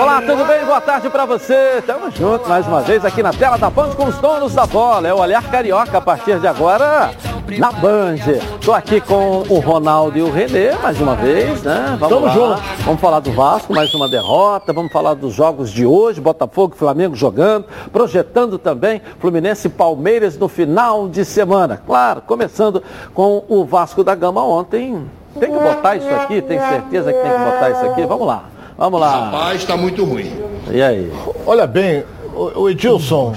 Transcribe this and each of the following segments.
Olá, tudo bem? Boa tarde para você. Tamo junto mais uma vez aqui na tela da Band com os donos da bola. É o Olhar Carioca a partir de agora na Band. Tô aqui com o Ronaldo e o Renê mais uma vez, né? Vamos Tamo lá. junto. Vamos falar do Vasco, mais uma derrota. Vamos falar dos jogos de hoje, Botafogo e Flamengo jogando, projetando também Fluminense e Palmeiras no final de semana. Claro, começando com o Vasco da Gama ontem. Tem que botar isso aqui, tem certeza que tem que botar isso aqui? Vamos lá. Vamos lá. Rapaz, tá muito ruim. E aí? Olha bem, o, Edilson,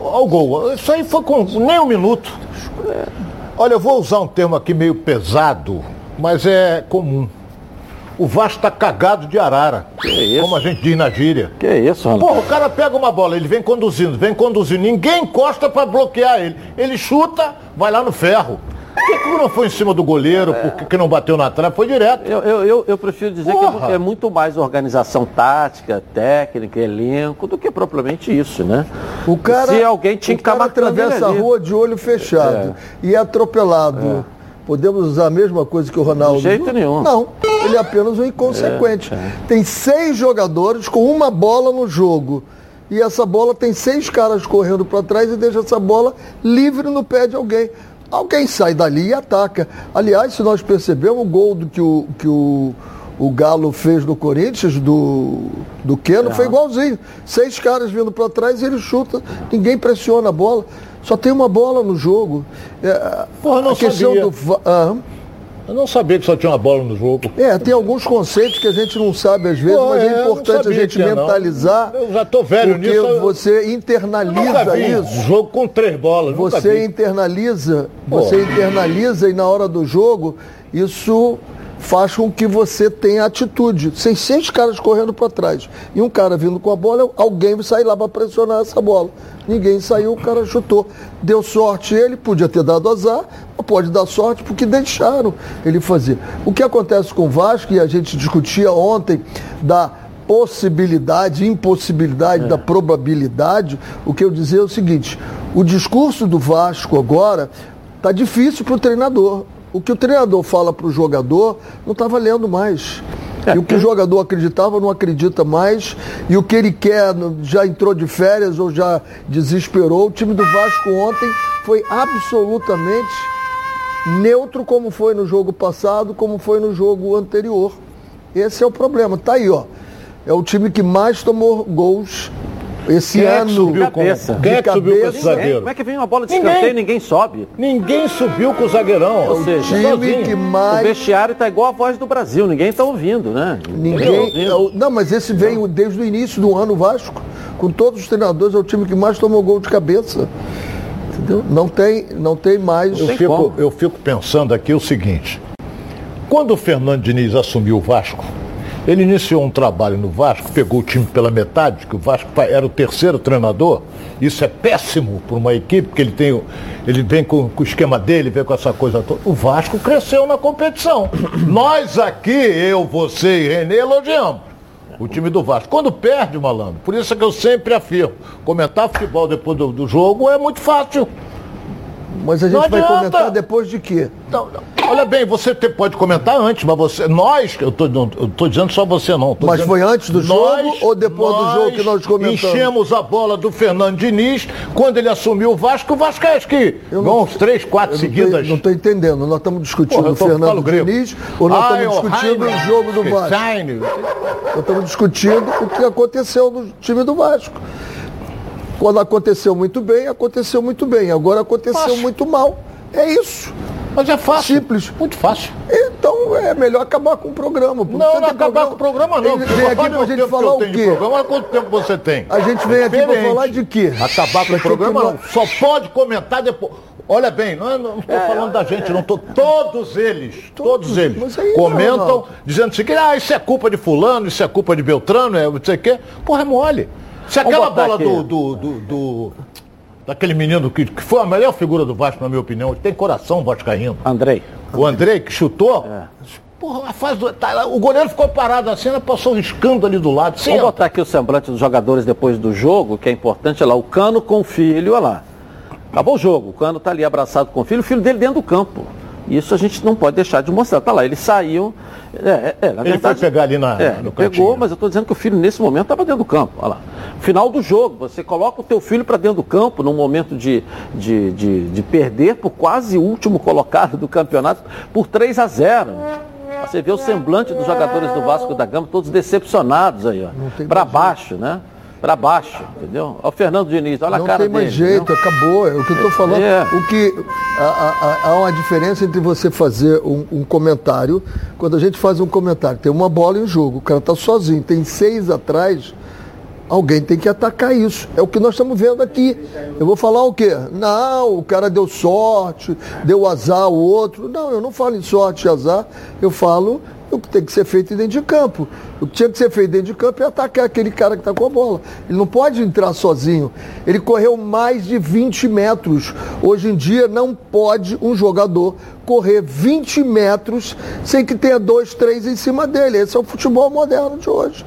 olha o gol. Isso aí foi com nem um minuto. Olha, eu vou usar um termo aqui meio pesado, mas é comum. O Vasco está cagado de arara. isso? Como a gente diz na gíria. Que isso, Ronaldo? Porra, o cara pega uma bola, ele vem conduzindo, vem conduzindo, ninguém encosta para bloquear ele. Ele chuta, vai lá no ferro. Por que, que não foi em cima do goleiro? Por que, que não bateu na trave? Foi direto. Eu, eu, eu, eu prefiro dizer Porra. que é muito mais organização tática, técnica, elenco, do que propriamente isso, né? O cara, Se alguém tinha que estar ele atravessa a rua de olho fechado e é atropelado. Podemos usar a mesma coisa que o Ronaldo. De jeito nenhum. Não, ele é apenas um inconsequente. É, Tem seis jogadores com uma bola no jogo. E essa bola tem seis caras correndo para trás e deixa essa bola livre no pé de alguém. Alguém sai dali e ataca. Aliás, se nós percebemos o gol do que o, que o, o Galo fez no Corinthians, do, do Keno, foi igualzinho. Seis caras vindo para trás e ele chuta. Ninguém pressiona a bola. Só tem uma bola no jogo. É, Porra, não a questão sabia. do. ah, Eu não sabia que só tinha uma bola no jogo. é, tem alguns conceitos que a gente não sabe às vezes, Pô, mas é, é importante a gente tinha, não. mentalizar. Eu já tô velho porque nisso, eu- você internaliza vi um isso. jogo com três bolas. Você internaliza, Pô. você internaliza e na hora do jogo isso faz com que você tenha atitude. Sem seis caras correndo para trás e um cara vindo com a bola, alguém vai sair lá para pressionar essa bola. Ninguém saiu, o cara chutou. Deu sorte ele, podia ter dado azar, mas pode dar sorte porque deixaram ele fazer. O que acontece com o Vasco, e a gente discutia ontem da possibilidade, impossibilidade, da probabilidade, o que eu dizer é o seguinte, o discurso do Vasco agora tá difícil para o treinador. O que o treinador fala para o jogador não está valendo mais. E o que o jogador acreditava não acredita mais. E o que ele quer já entrou de férias ou já desesperou. O time do Vasco ontem foi absolutamente neutro como foi no jogo passado, como foi no jogo anterior. Esse é o problema. Tá aí, ó. É o time que mais tomou gols esse Quem é que ano. subiu com, cabeça. quem é que subiu com esse zagueiro? Como é que vem uma bola de Ninguém. escanteio e ninguém sobe? Ninguém subiu com o zagueirão. Ou seja, time sozinho. que O mais vestiário tá igual a voz do Brasil, ninguém tá ouvindo, né? Ninguém. é o- Não, mas esse veio desde o início do ano o Vasco. Com todos os treinadores, é o time que mais tomou gol de cabeça. Entendeu? Não tem, não tem mais. Eu tem fico, como. eu fico pensando aqui o seguinte. Quando o Fernando Diniz assumiu o Vasco, ele iniciou um trabalho no Vasco, pegou o time pela metade, que o Vasco era o terceiro treinador. Isso é péssimo para uma equipe, porque ele, tem, ele vem com, com o esquema dele, vem com essa coisa toda. O Vasco cresceu na competição. Nós aqui, eu, você e Renê, elogiamos. O time do Vasco. Quando perde, malandro, por isso é que eu sempre afirmo, comentar futebol depois do, do jogo é muito fácil. Mas a gente vai comentar depois de quê? Não, não. Olha bem, você te- pode comentar antes, mas você. Nós, eu tô, não, eu tô dizendo só você não. Mas dizendo- foi antes do jogo ou depois do jogo que nós comentamos? Enchemos a bola do Fernando Diniz quando ele assumiu o Vasco. O Vasco é que não- uns três, quatro tô- seguidas. Não estou entendendo. Nós estamos discutindo Porra, o Fernando. Diniz ou nós Ai, estamos discutindo Heine, o jogo do Vasco? Heine. Nós estamos discutindo o que aconteceu no time do Vasco. Quando aconteceu muito bem, aconteceu muito bem. Agora aconteceu muito mal. É isso. Mas é fácil. Simples. Muito fácil. Então é melhor acabar com o programa. Não, não acabar com o programa não. Vem, aqui pra gente falar o quê? Programa, olha quanto tempo você tem. A gente vem aqui pra falar de quê? Acabar com o programa não. Só pode comentar depois. Olha bem, não estou É, falando da gente, não estou. Todos eles, todos, Todos, eles comentam Ronaldo. dizendo assim, que ah, isso é culpa de fulano, isso é culpa de Beltrano, é não sei o quê. Porra, é mole. Se aquela bola do, do, do- do- daquele menino que, que foi a melhor figura do Vasco, na minha opinião, ele tem coração vascaíno. Andrei. O Andrei, que chutou, É. porra, faz, do- tá, o goleiro ficou parado assim, ela passou riscando ali do lado. Senta. botar aqui o semblante dos jogadores depois do jogo, que é importante, olha lá, o Cano com o filho, olha lá. Acabou o jogo, o Cano tá ali abraçado com o filho, o filho dele dentro do campo. Isso a gente não pode deixar de mostrar. Tá lá, eles saíam. É, é, ele verdade, foi pegar ali na, é, no Pegou, mas eu estou dizendo que o filho nesse momento estava dentro do campo. Olha lá. Final do jogo, você coloca o teu filho para dentro do campo num momento de, de, de, de perder por quase último colocado do campeonato por 3 a 0. Você vê o semblante dos jogadores do Vasco da Gama, todos decepcionados aí, ó. Para baixo, né? Para baixo, entendeu? Olha o Fernando Diniz, olha não a cara dele. Não tem mais jeito, entendeu? acabou. É o que eu estou falando. É. O que há, há, uma diferença entre você fazer um, um, comentário, quando a gente faz um comentário, tem uma bola em jogo, o cara está sozinho, tem seis atrás, alguém tem que atacar isso. É o que nós estamos vendo aqui. Eu vou falar o quê? Não, o cara deu sorte, deu azar o outro. Não, eu não falo em sorte e azar, eu falo o que tem que ser feito dentro de campo. O que tinha que ser feito dentro de campo é atacar aquele cara que está com a bola. Ele não pode entrar sozinho. Ele correu mais de 20 metros. Hoje em dia não pode um jogador correr 20 metros sem que tenha dois, três em cima dele. Esse é o futebol moderno de hoje.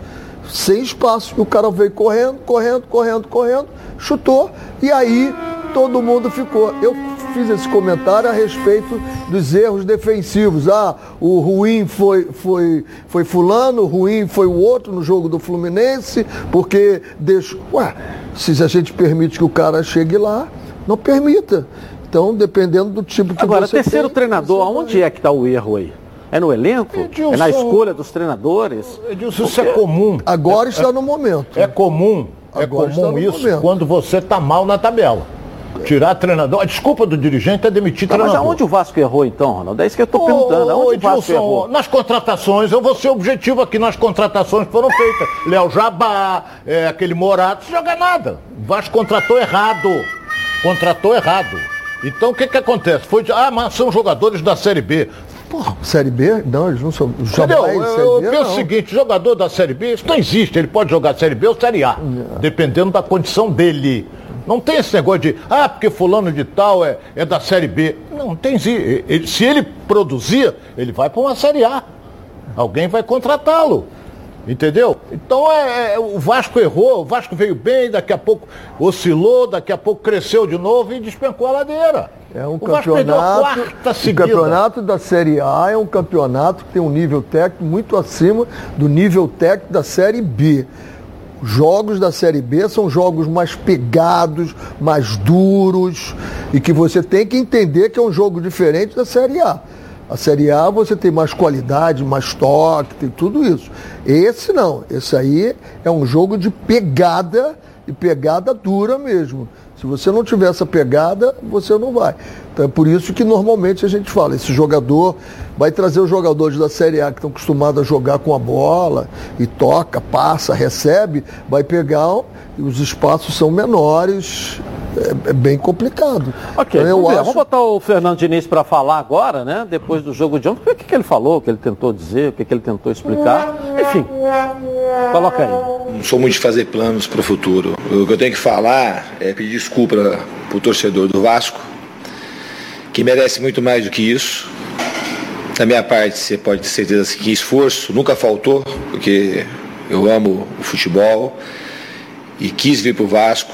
Sem espaço. E o cara veio correndo, correndo, correndo, correndo, chutou. E aí todo mundo ficou. Eu fiz esse comentário a respeito dos erros defensivos. Ah, o ruim foi, foi, foi fulano, o ruim foi o outro no jogo do Fluminense, porque deixa. Ué, se a gente permite que o cara chegue lá, não permita. Então, dependendo do tipo que Agora, você terceiro tem, treinador, aonde é que está o erro aí? É no elenco? Edilson, é na escolha dos treinadores? Edilson, isso é comum. Agora é, está no momento. É comum. É Agora comum isso momento. quando você está mal na tabela. Tirar treinador. A desculpa do dirigente é demitir tá, treinador. Mas aonde o Vasco errou então, Ronaldo? É isso que eu estou perguntando. Aonde Edilson, o Vasco errou? Nas contratações, eu vou ser objetivo aqui nas contratações que foram feitas. Léo Jabá, é, aquele Morato, joga nada. O Vasco contratou errado. Contratou errado. Então o que que acontece? Foi, ah, mas são jogadores da Série B. Porra, Série B? Não, eles não são. Entendeu? Eu, eu penso o seguinte, jogador da Série B, isso não existe. Ele pode jogar Série B ou Série A, é. dependendo da condição dele. Não tem esse negócio de, ah, porque fulano de tal é, é da Série B. Não, tem ele, Se ele produzir, ele vai para uma Série A. Alguém vai contratá-lo. Entendeu? Então é, é, o Vasco errou, o Vasco veio bem, daqui a pouco oscilou, daqui a pouco cresceu de novo e despencou a ladeira. É um o campeonato. O campeonato da Série A é um campeonato que tem um nível técnico muito acima do nível técnico da Série B jogos da Série B são jogos mais pegados, mais duros e que você tem que entender que é um jogo diferente da Série A. A Série A você tem mais qualidade, mais toque, tem tudo isso. Esse não, esse aí é um jogo de pegada e pegada dura mesmo. Se você não tiver essa pegada, você não vai. Então é por isso que normalmente a gente fala, esse jogador vai trazer os jogadores da Série A que estão acostumados a jogar com a bola e toca, passa, recebe, vai pegar, os espaços são menores, é, é bem complicado. Ok, então, vamos, acho... vamos botar o Fernando Diniz para falar agora, né? Depois do jogo de ontem, o que, que ele falou, o que ele tentou dizer, o que, que ele tentou explicar. Enfim, coloca aí. Não sou muito de fazer planos para o futuro. O que eu tenho que falar é pedir desculpa para o torcedor do Vasco que merece muito mais do que isso. Da minha parte, você pode ter certeza que esforço nunca faltou, porque eu amo o futebol e quis vir para o Vasco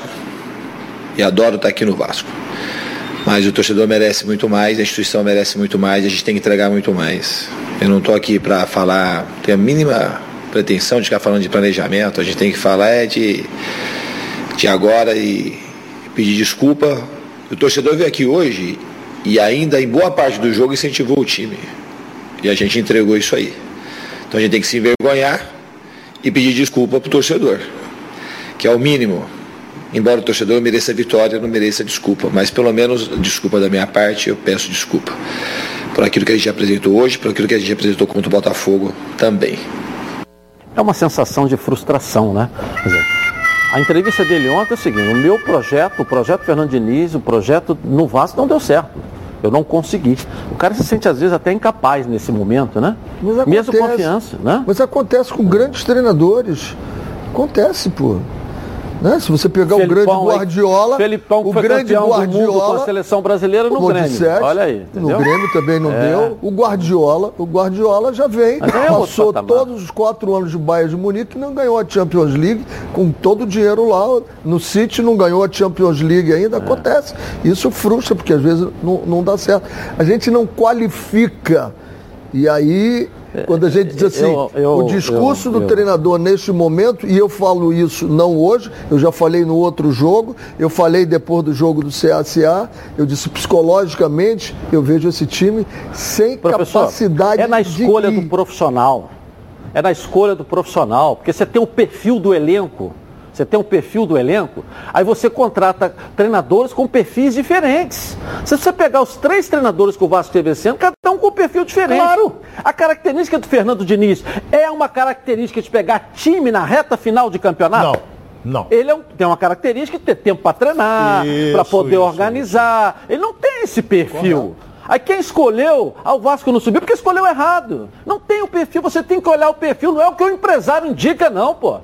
e adoro estar aqui no Vasco. Mas o torcedor merece muito mais, a instituição merece muito mais, a gente tem que entregar muito mais. Eu não estou aqui para falar, ter a mínima pretensão de ficar falando de planejamento, a gente tem que falar é de, de agora e pedir desculpa. O torcedor veio aqui hoje e ainda em boa parte do jogo incentivou o time. E a gente entregou isso aí. Então a gente tem que se envergonhar e pedir desculpa para o torcedor, que é o mínimo. Embora o torcedor mereça vitória, não mereça desculpa, mas pelo menos desculpa da minha parte, eu peço desculpa por aquilo que a gente apresentou hoje, por aquilo que a gente apresentou contra o Botafogo também. É uma sensação de frustração, né? A entrevista dele ontem é o seguinte: o meu projeto, o projeto Fernando Diniz, o projeto no Vasco não deu certo. Eu não consegui. O cara se sente às vezes até incapaz nesse momento, né? Mas acontece, Mesmo confiança, né? Mas acontece com grandes treinadores. Acontece, pô. Né? Se você pegar Felipão, o grande Guardiola, Felipão, o grande do mundo com Guardiola a seleção brasileira no Grêmio. Olha aí, entendeu? No Grêmio também não É. deu. O Guardiola, o Guardiola já vem, Mas é passou todos os quatro anos de Bayern de Munique e não ganhou a Champions League com todo o dinheiro lá. No City não ganhou a Champions League ainda. É. Acontece. Isso frustra, porque às vezes não, não dá certo. A gente não qualifica. E aí, quando a gente diz assim, eu- eu- o discurso eu- do treinador neste momento, e eu falo isso não hoje, eu já falei no outro jogo, eu falei depois do jogo do CACA, eu disse psicologicamente, eu vejo esse time sem Professor, capacidade é na de escolha do profissional. É na escolha do profissional, porque você tem o perfil do elenco. Você tem um perfil do elenco, aí você contrata treinadores com perfis diferentes. Se você pegar os três treinadores que o Vasco teve esse ano, cada um com um perfil diferente. Claro. A característica do Fernando Diniz é uma característica de pegar time na reta final de campeonato? Não, não. Ele é um- tem uma característica de ter tempo para treinar, Isso, para poder isso, organizar. Ele não tem esse perfil. Aí quem escolheu, ah, o Vasco não subiu porque escolheu errado. Não tem o perfil, você tem que olhar o perfil, não é o que o empresário indica, não, pô.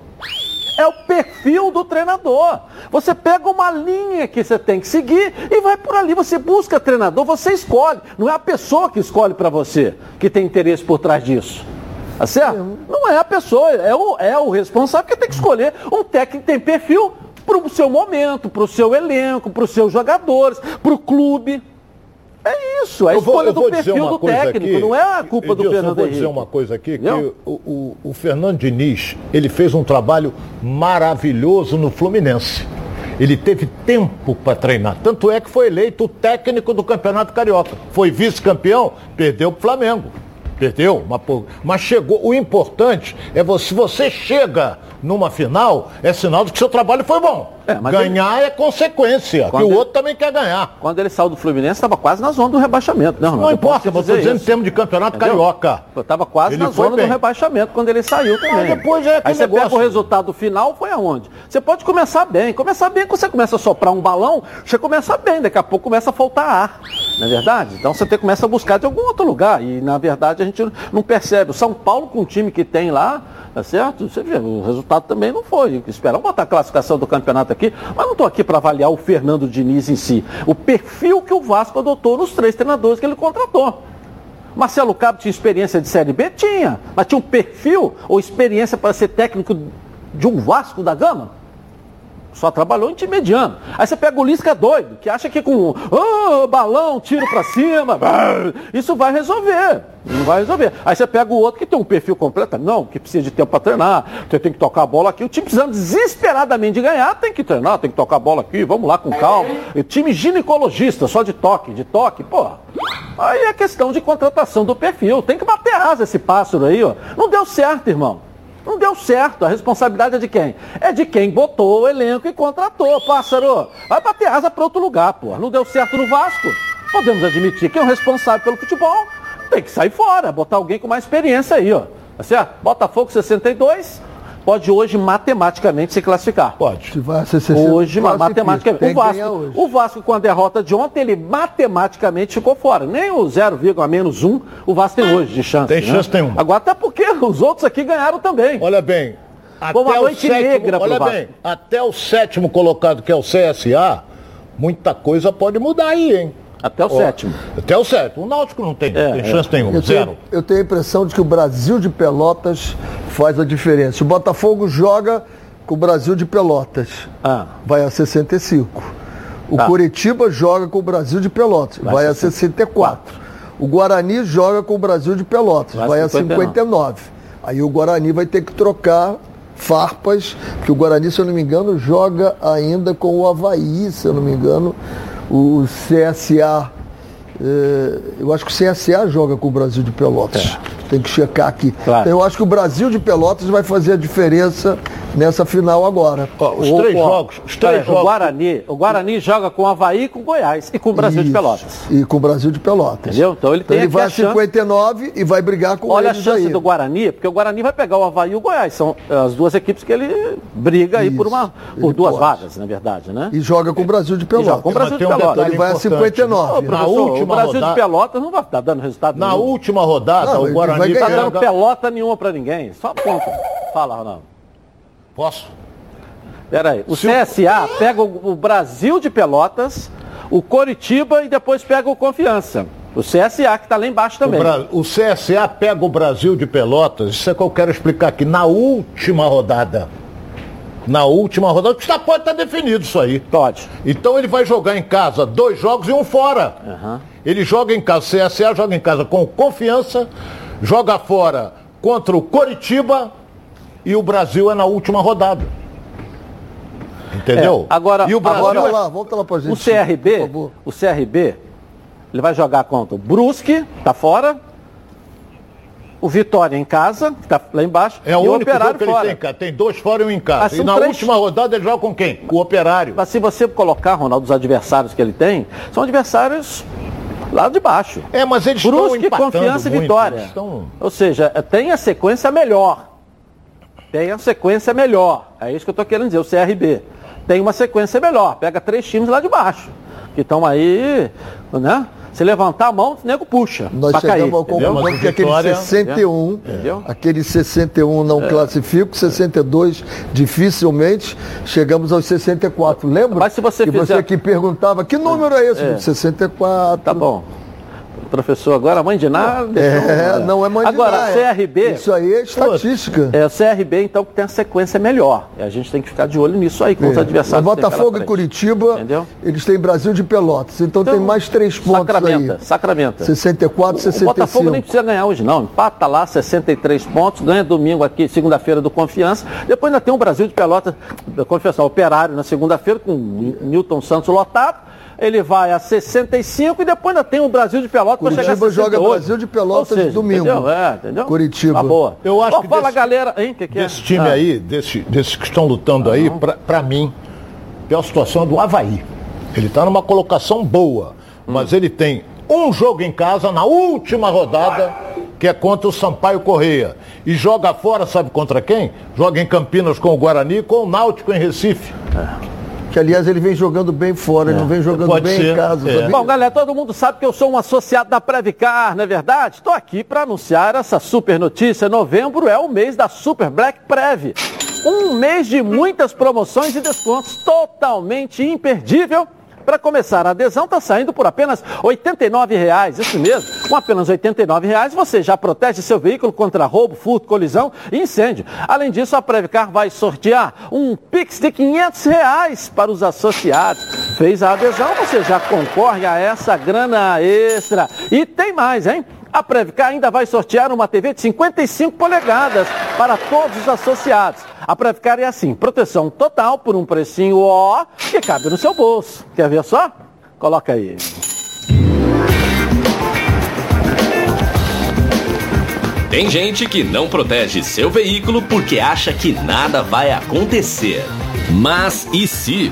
É o perfil do treinador. Você pega uma linha que você tem que seguir e vai por ali. Você busca treinador, você escolhe. Não é a pessoa que escolhe para você, que tem interesse por trás disso. Tá certo? Não é a pessoa, é o, é o responsável que tem que escolher um técnico tem perfil para o seu momento, para o seu elenco, para os seus jogadores, para o clube. É isso, é a Eu vou- escolha do vou dizer perfil uma do coisa técnico, aqui, não é a culpa do Edilson, Fernando Eu vou Henrique. dizer uma coisa aqui, que o, o, o Fernando Diniz, ele fez um trabalho maravilhoso no Fluminense. Ele teve tempo para treinar. Tanto é que foi eleito o técnico do Campeonato Carioca. Foi vice-campeão, perdeu para o Flamengo. Perdeu, mas, mas chegou. O importante é você, se você chega numa final, é sinal de que seu trabalho foi bom. É, mas Ganhar é consequência, que o ele- outro também quer ganhar. Quando ele saiu do Fluminense, estava quase na zona do rebaixamento. Não, Não importa, mas estou dizendo em termos de campeonato carioca. Estava quase Ele na zona bem. do rebaixamento quando ele saiu também. depois é Aí você pega negócio. o resultado final, foi aonde? Você pode começar bem. Começar bem quando você começa a soprar um balão, você começa bem, daqui a pouco começa a faltar ar. Não é verdade? Então você tem, começa a buscar de algum outro lugar. E na verdade a gente não percebe. O São Paulo, com o time que tem lá, tá certo? Você vê, o resultado também não foi. Esperar botar a classificação do campeonato aqui, mas não estou aqui para avaliar o Fernando Diniz em si. O perfil que o Vasco adotou nos três treinadores que ele contratou. Marcelo Cabo tinha experiência de Série B? Tinha. Mas tinha um perfil ou experiência para ser técnico de um Vasco da Gama? Só trabalhou em time mediano. Aí você pega o Lisca doido, que acha que com "Ah, balão, tiro pra cima, ah", isso vai resolver. Não vai resolver. Aí você pega o outro que tem um perfil completo, não, que precisa de tempo para treinar, você tem que tocar a bola aqui. O time precisando desesperadamente de ganhar, tem que treinar, tem que tocar a bola aqui, vamos lá com calma. E time ginecologista, só de toque, de toque, pô. Aí é questão de contratação do perfil. Tem que bater asa esse pássaro aí, ó. Não deu certo, irmão. Não deu certo. A responsabilidade é de quem? É de quem botou o elenco e contratou, pássaro. Vai bater asa para outro lugar, pô. Não deu certo no Vasco. Podemos admitir que é o responsável pelo futebol tem que sair fora, botar alguém com mais experiência aí, ó. Tá certo? Botafogo 62 pode hoje matematicamente se classificar. Pode. Se vai ser 60, Hoje, matematicamente. Tem O Vasco, hoje. o Vasco, com a derrota de ontem, ele matematicamente ficou fora. Nem o 0, a menos 1 o Vasco tem hoje de chance. Tem né? chance nenhuma. Agora, até porque os outros aqui ganharam também. Olha bem. Até uma o noite sétimo, olha bem, até o sétimo colocado, que é o CSA, muita coisa pode mudar aí, hein? Até o Ó, sétimo. Até o sétimo. O Náutico não tem, É, tem é. chance nenhuma. Eu Zero. tenho, eu tenho a impressão de que o Brasil de Pelotas faz a diferença. O Botafogo joga com o Brasil de Pelotas, Ah. vai a 65. O Tá. Curitiba joga com o Brasil de Pelotas, vai, a 64. O Guarani joga com o Brasil de Pelotas, Vai vai, a a 59. Aí o Guarani vai ter que trocar farpas, que o Guarani, se eu não me engano, joga ainda com o Havaí, se eu não me engano, o CSA. eh, eu acho que o CSA joga com o Brasil de Pelotas. Tem que checar aqui. Claro. Então, eu acho que o Brasil de Pelotas vai fazer a diferença nessa final agora. Ó, os três jogos, os três jogos. O Guarani, o Guarani joga com o Havaí, com o Goiás e com o Brasil de Isso. Pelotas. E com o Brasil de Pelotas. Entendeu? Então ele tem ele aqui vai a a chance- 59 e vai brigar com Olha a chance aí. do Guarani, porque o Guarani vai pegar o Havaí e o Goiás. São eh, as duas equipes que ele briga aí por, uma, por ele duas pode. vagas, na verdade, né? E joga com o Brasil de E joga Pelotas. com o Brasil de um Pelotas. Ele vai a importante. 59. Ô, Na professor, o última Brasil rodada- de Pelotas não vai estar dando resultado Na nenhum. última rodada, Não, o ele Guarani Não tá ganhar. dando pelota nenhuma pra ninguém. Só ponta. Fala, Ronaldo. Posso? Peraí, o CSA pega o Brasil de Pelotas, o Coritiba e depois pega o Confiança. O CSA, que está lá embaixo também. O, Bra... o, CSA pega o Brasil de Pelotas, isso é que eu quero explicar aqui, na última rodada. Na última rodada, já pode estar tá definido isso aí. Pode. Então ele vai jogar em casa dois jogos e um fora. Uhum. Ele joga em casa, o CSA joga em casa com confiança, joga fora contra o Coritiba e o Brasil é na última rodada. Entendeu? É, agora, e o Brasil agora, é... lá, volta lá pra gente. O CRB, o CRB, ele vai jogar contra o Brusque, tá fora. O Vitória em casa, que tá lá embaixo. É o único o Operário que fora. ele tem, tem dois fora e um em casa. E na três... última rodada ele joga com quem? O Operário. Mas se você colocar, Ronaldo, os adversários que ele tem, são adversários lá de baixo. É, mas eles Brusque, estão confiança muito, e vitória. Estão... Ou seja, tem a sequência melhor. Tem a sequência melhor. É isso que eu estou querendo dizer, o CRB tem uma sequência melhor. Pega três times lá de baixo, que estão aí, né? Se levantar a mão, o nego puxa. Nós chegamos cair, ao conclusão que aquele 61, entendeu? aquele 61 não é. classifico, 62 dificilmente, chegamos aos 64. Lembra? Mas se você que fizer... você que perguntava, que número é esse? É. 64. Tá bom professor agora, mãe de nada. É, não é mãe agora, de nada. Agora, CRB. Isso aí é estatística. É, o CRB, então, que tem a sequência melhor. E a gente tem que ficar de olho nisso aí, com é. os adversários. O Botafogo e Curitiba, Entendeu? eles têm Brasil de Pelotas. Então, então tem mais três pontos sacramenta, aí. Sacramenta. 64, 65. O Botafogo nem precisa ganhar hoje, não. Empata lá, 63 pontos. Ganha domingo aqui, segunda-feira do Confiança. Depois ainda tem o Brasil de Pelotas, da Confiança, Operário na segunda-feira, com Newton Santos lotado ele vai a 65 e depois ainda tem o Brasil de Pelotas para chegar a 68. joga Brasil de Pelotas seja, domingo. Entendeu? É, entendeu? Curitiba. Tá boa. Eu acho oh, que fala desse, galera, hein, que que é? desse time ah. aí, desse, desses que estão lutando aí, para mim, a situação do Havaí. Ele está numa colocação boa, hum. mas ele tem um jogo em casa na última rodada, que é contra o Sampaio Correia. E joga fora, sabe contra quem? Joga em Campinas com o Guarani, com o Náutico em Recife. Que aliás ele vem jogando bem fora, é. ele não vem jogando Pode bem ser. em casa. É. Bom, galera, todo mundo sabe que eu sou um associado da Previcar, não é verdade? Estou aqui para anunciar essa super notícia. Novembro é o mês da Super Black Prev. Um mês de muitas promoções e descontos totalmente imperdível para começar, a adesão está saindo por apenas R$ 89,00. Isso mesmo, com apenas R$ 89,00 você já protege seu veículo contra roubo, furto, colisão e incêndio. Além disso, a Previcar vai sortear um Pix de 500 reais para os associados. Fez a adesão, você já concorre a essa grana extra. E tem mais, hein? A Previcar ainda vai sortear uma TV de 55 polegadas para todos os associados. A Previcar é assim, proteção total por um precinho ó que cabe no seu bolso. Quer ver só? Coloca aí. Tem gente que não protege seu veículo porque acha que nada vai acontecer. Mas e se?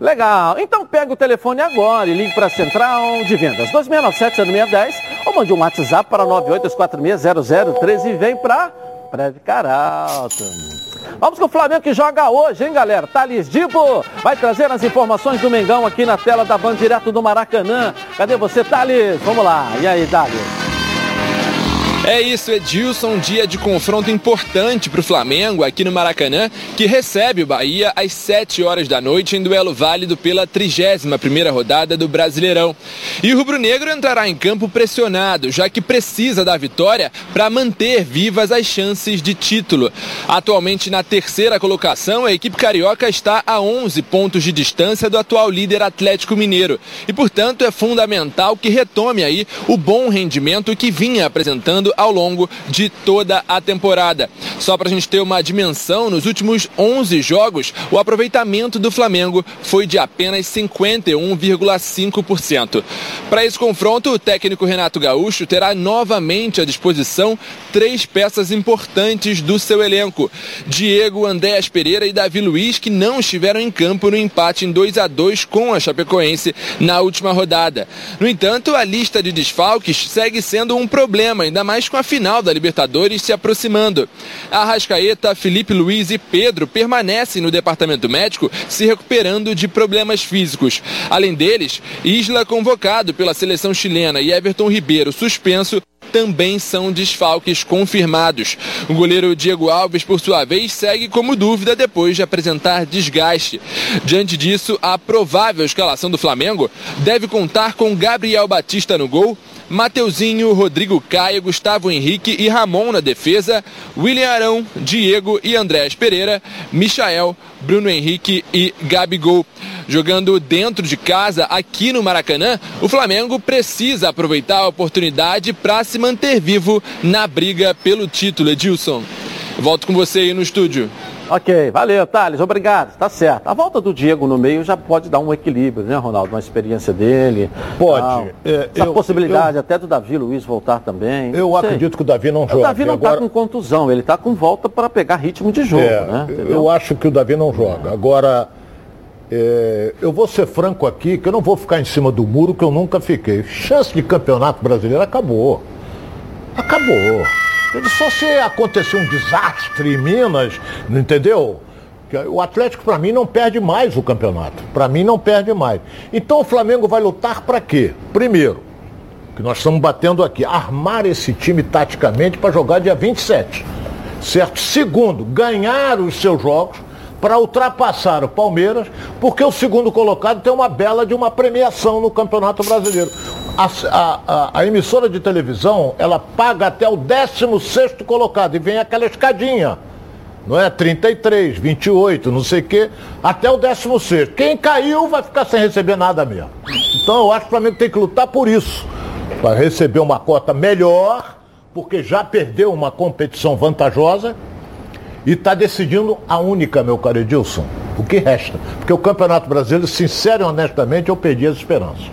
Legal. Então pega o telefone agora e ligue para a Central de Vendas 2697-0610 ou mande um WhatsApp para 982460013 e vem para Previcar Alto. Vamos com o Flamengo que joga hoje, hein, galera? Thales Dibo vai trazer as informações do Mengão aqui na tela da Band direto do Maracanã. Cadê você, Thales? Vamos lá. E aí, Thales? É isso, Edilson, dia de confronto importante para o Flamengo aqui no Maracanã, que recebe o Bahia às 7 horas da noite em duelo válido pela 31ª rodada do Brasileirão. E o rubro-negro entrará em campo pressionado, já que precisa da vitória para manter vivas as chances de título. Atualmente na terceira colocação, a equipe carioca está a 11 pontos de distância do atual líder Atlético Mineiro. E, portanto, é fundamental que retome aí o bom rendimento que vinha apresentando ao longo de toda a temporada. Só para a gente ter uma dimensão, nos últimos 11 jogos, o aproveitamento do Flamengo foi de apenas 51,5%. Para esse confronto, o técnico Renato Gaúcho terá novamente à disposição três peças importantes do seu elenco: Diego, Andréas Pereira e Davi Luiz, que não estiveram em campo no empate em 2 a 2 com a Chapecoense na última rodada. No entanto, a lista de desfalques segue sendo um problema, ainda mais com a final da Libertadores se aproximando. Arrascaeta, Felipe Luiz e Pedro permanecem no departamento médico se recuperando de problemas físicos. Além deles, Isla convocado pela seleção chilena e Everton Ribeiro suspenso também são desfalques confirmados. O goleiro Diego Alves, por sua vez, segue como dúvida depois de apresentar desgaste. Diante disso, a provável escalação do Flamengo deve contar com Gabriel Batista no gol, Mateuzinho, Rodrigo Caio, Gustavo Henrique e Ramon na defesa, William Arão, Diego e Andrés Pereira, Michael, Bruno Henrique e Gabigol. Jogando dentro de casa, aqui no Maracanã, o Flamengo precisa aproveitar a oportunidade para se manter vivo na briga pelo título, Edilson. Volto com você aí no estúdio. Ok, valeu, Thales, obrigado, tá certo. A volta do Diego no meio já pode dar um equilíbrio, né, Ronaldo? Uma experiência dele. Pode. É, Essa eu, possibilidade eu, até do Davi Luiz voltar também. Eu acredito que o Davi não joga. O Davi não está com contusão, ele está com volta para pegar ritmo de jogo, é, né? Entendeu? Eu acho que o Davi não joga. Agora, é, eu vou ser franco aqui, que eu não vou ficar em cima do muro que eu nunca fiquei. Chance de campeonato brasileiro acabou. Acabou. Só se acontecer um desastre em Minas, entendeu? O Atlético, para mim, não perde mais o campeonato. Para mim, não perde mais. Então, o Flamengo vai lutar para quê? Primeiro, que nós estamos batendo aqui, armar esse time taticamente para jogar dia 27. Certo? Segundo, ganhar os seus jogos para ultrapassar o Palmeiras, porque o segundo colocado tem uma bela de uma premiação no Campeonato Brasileiro. A, a, a, a emissora de televisão, ela paga até o 16 colocado e vem aquela escadinha. Não é 33, 28, não sei o quê, até o 16. Quem caiu vai ficar sem receber nada mesmo. Então eu acho que o Flamengo tem que lutar por isso. Para receber uma cota melhor, porque já perdeu uma competição vantajosa e está decidindo a única, meu caro Edilson. O que resta? Porque o Campeonato Brasileiro, sincero e honestamente, eu perdi as esperanças.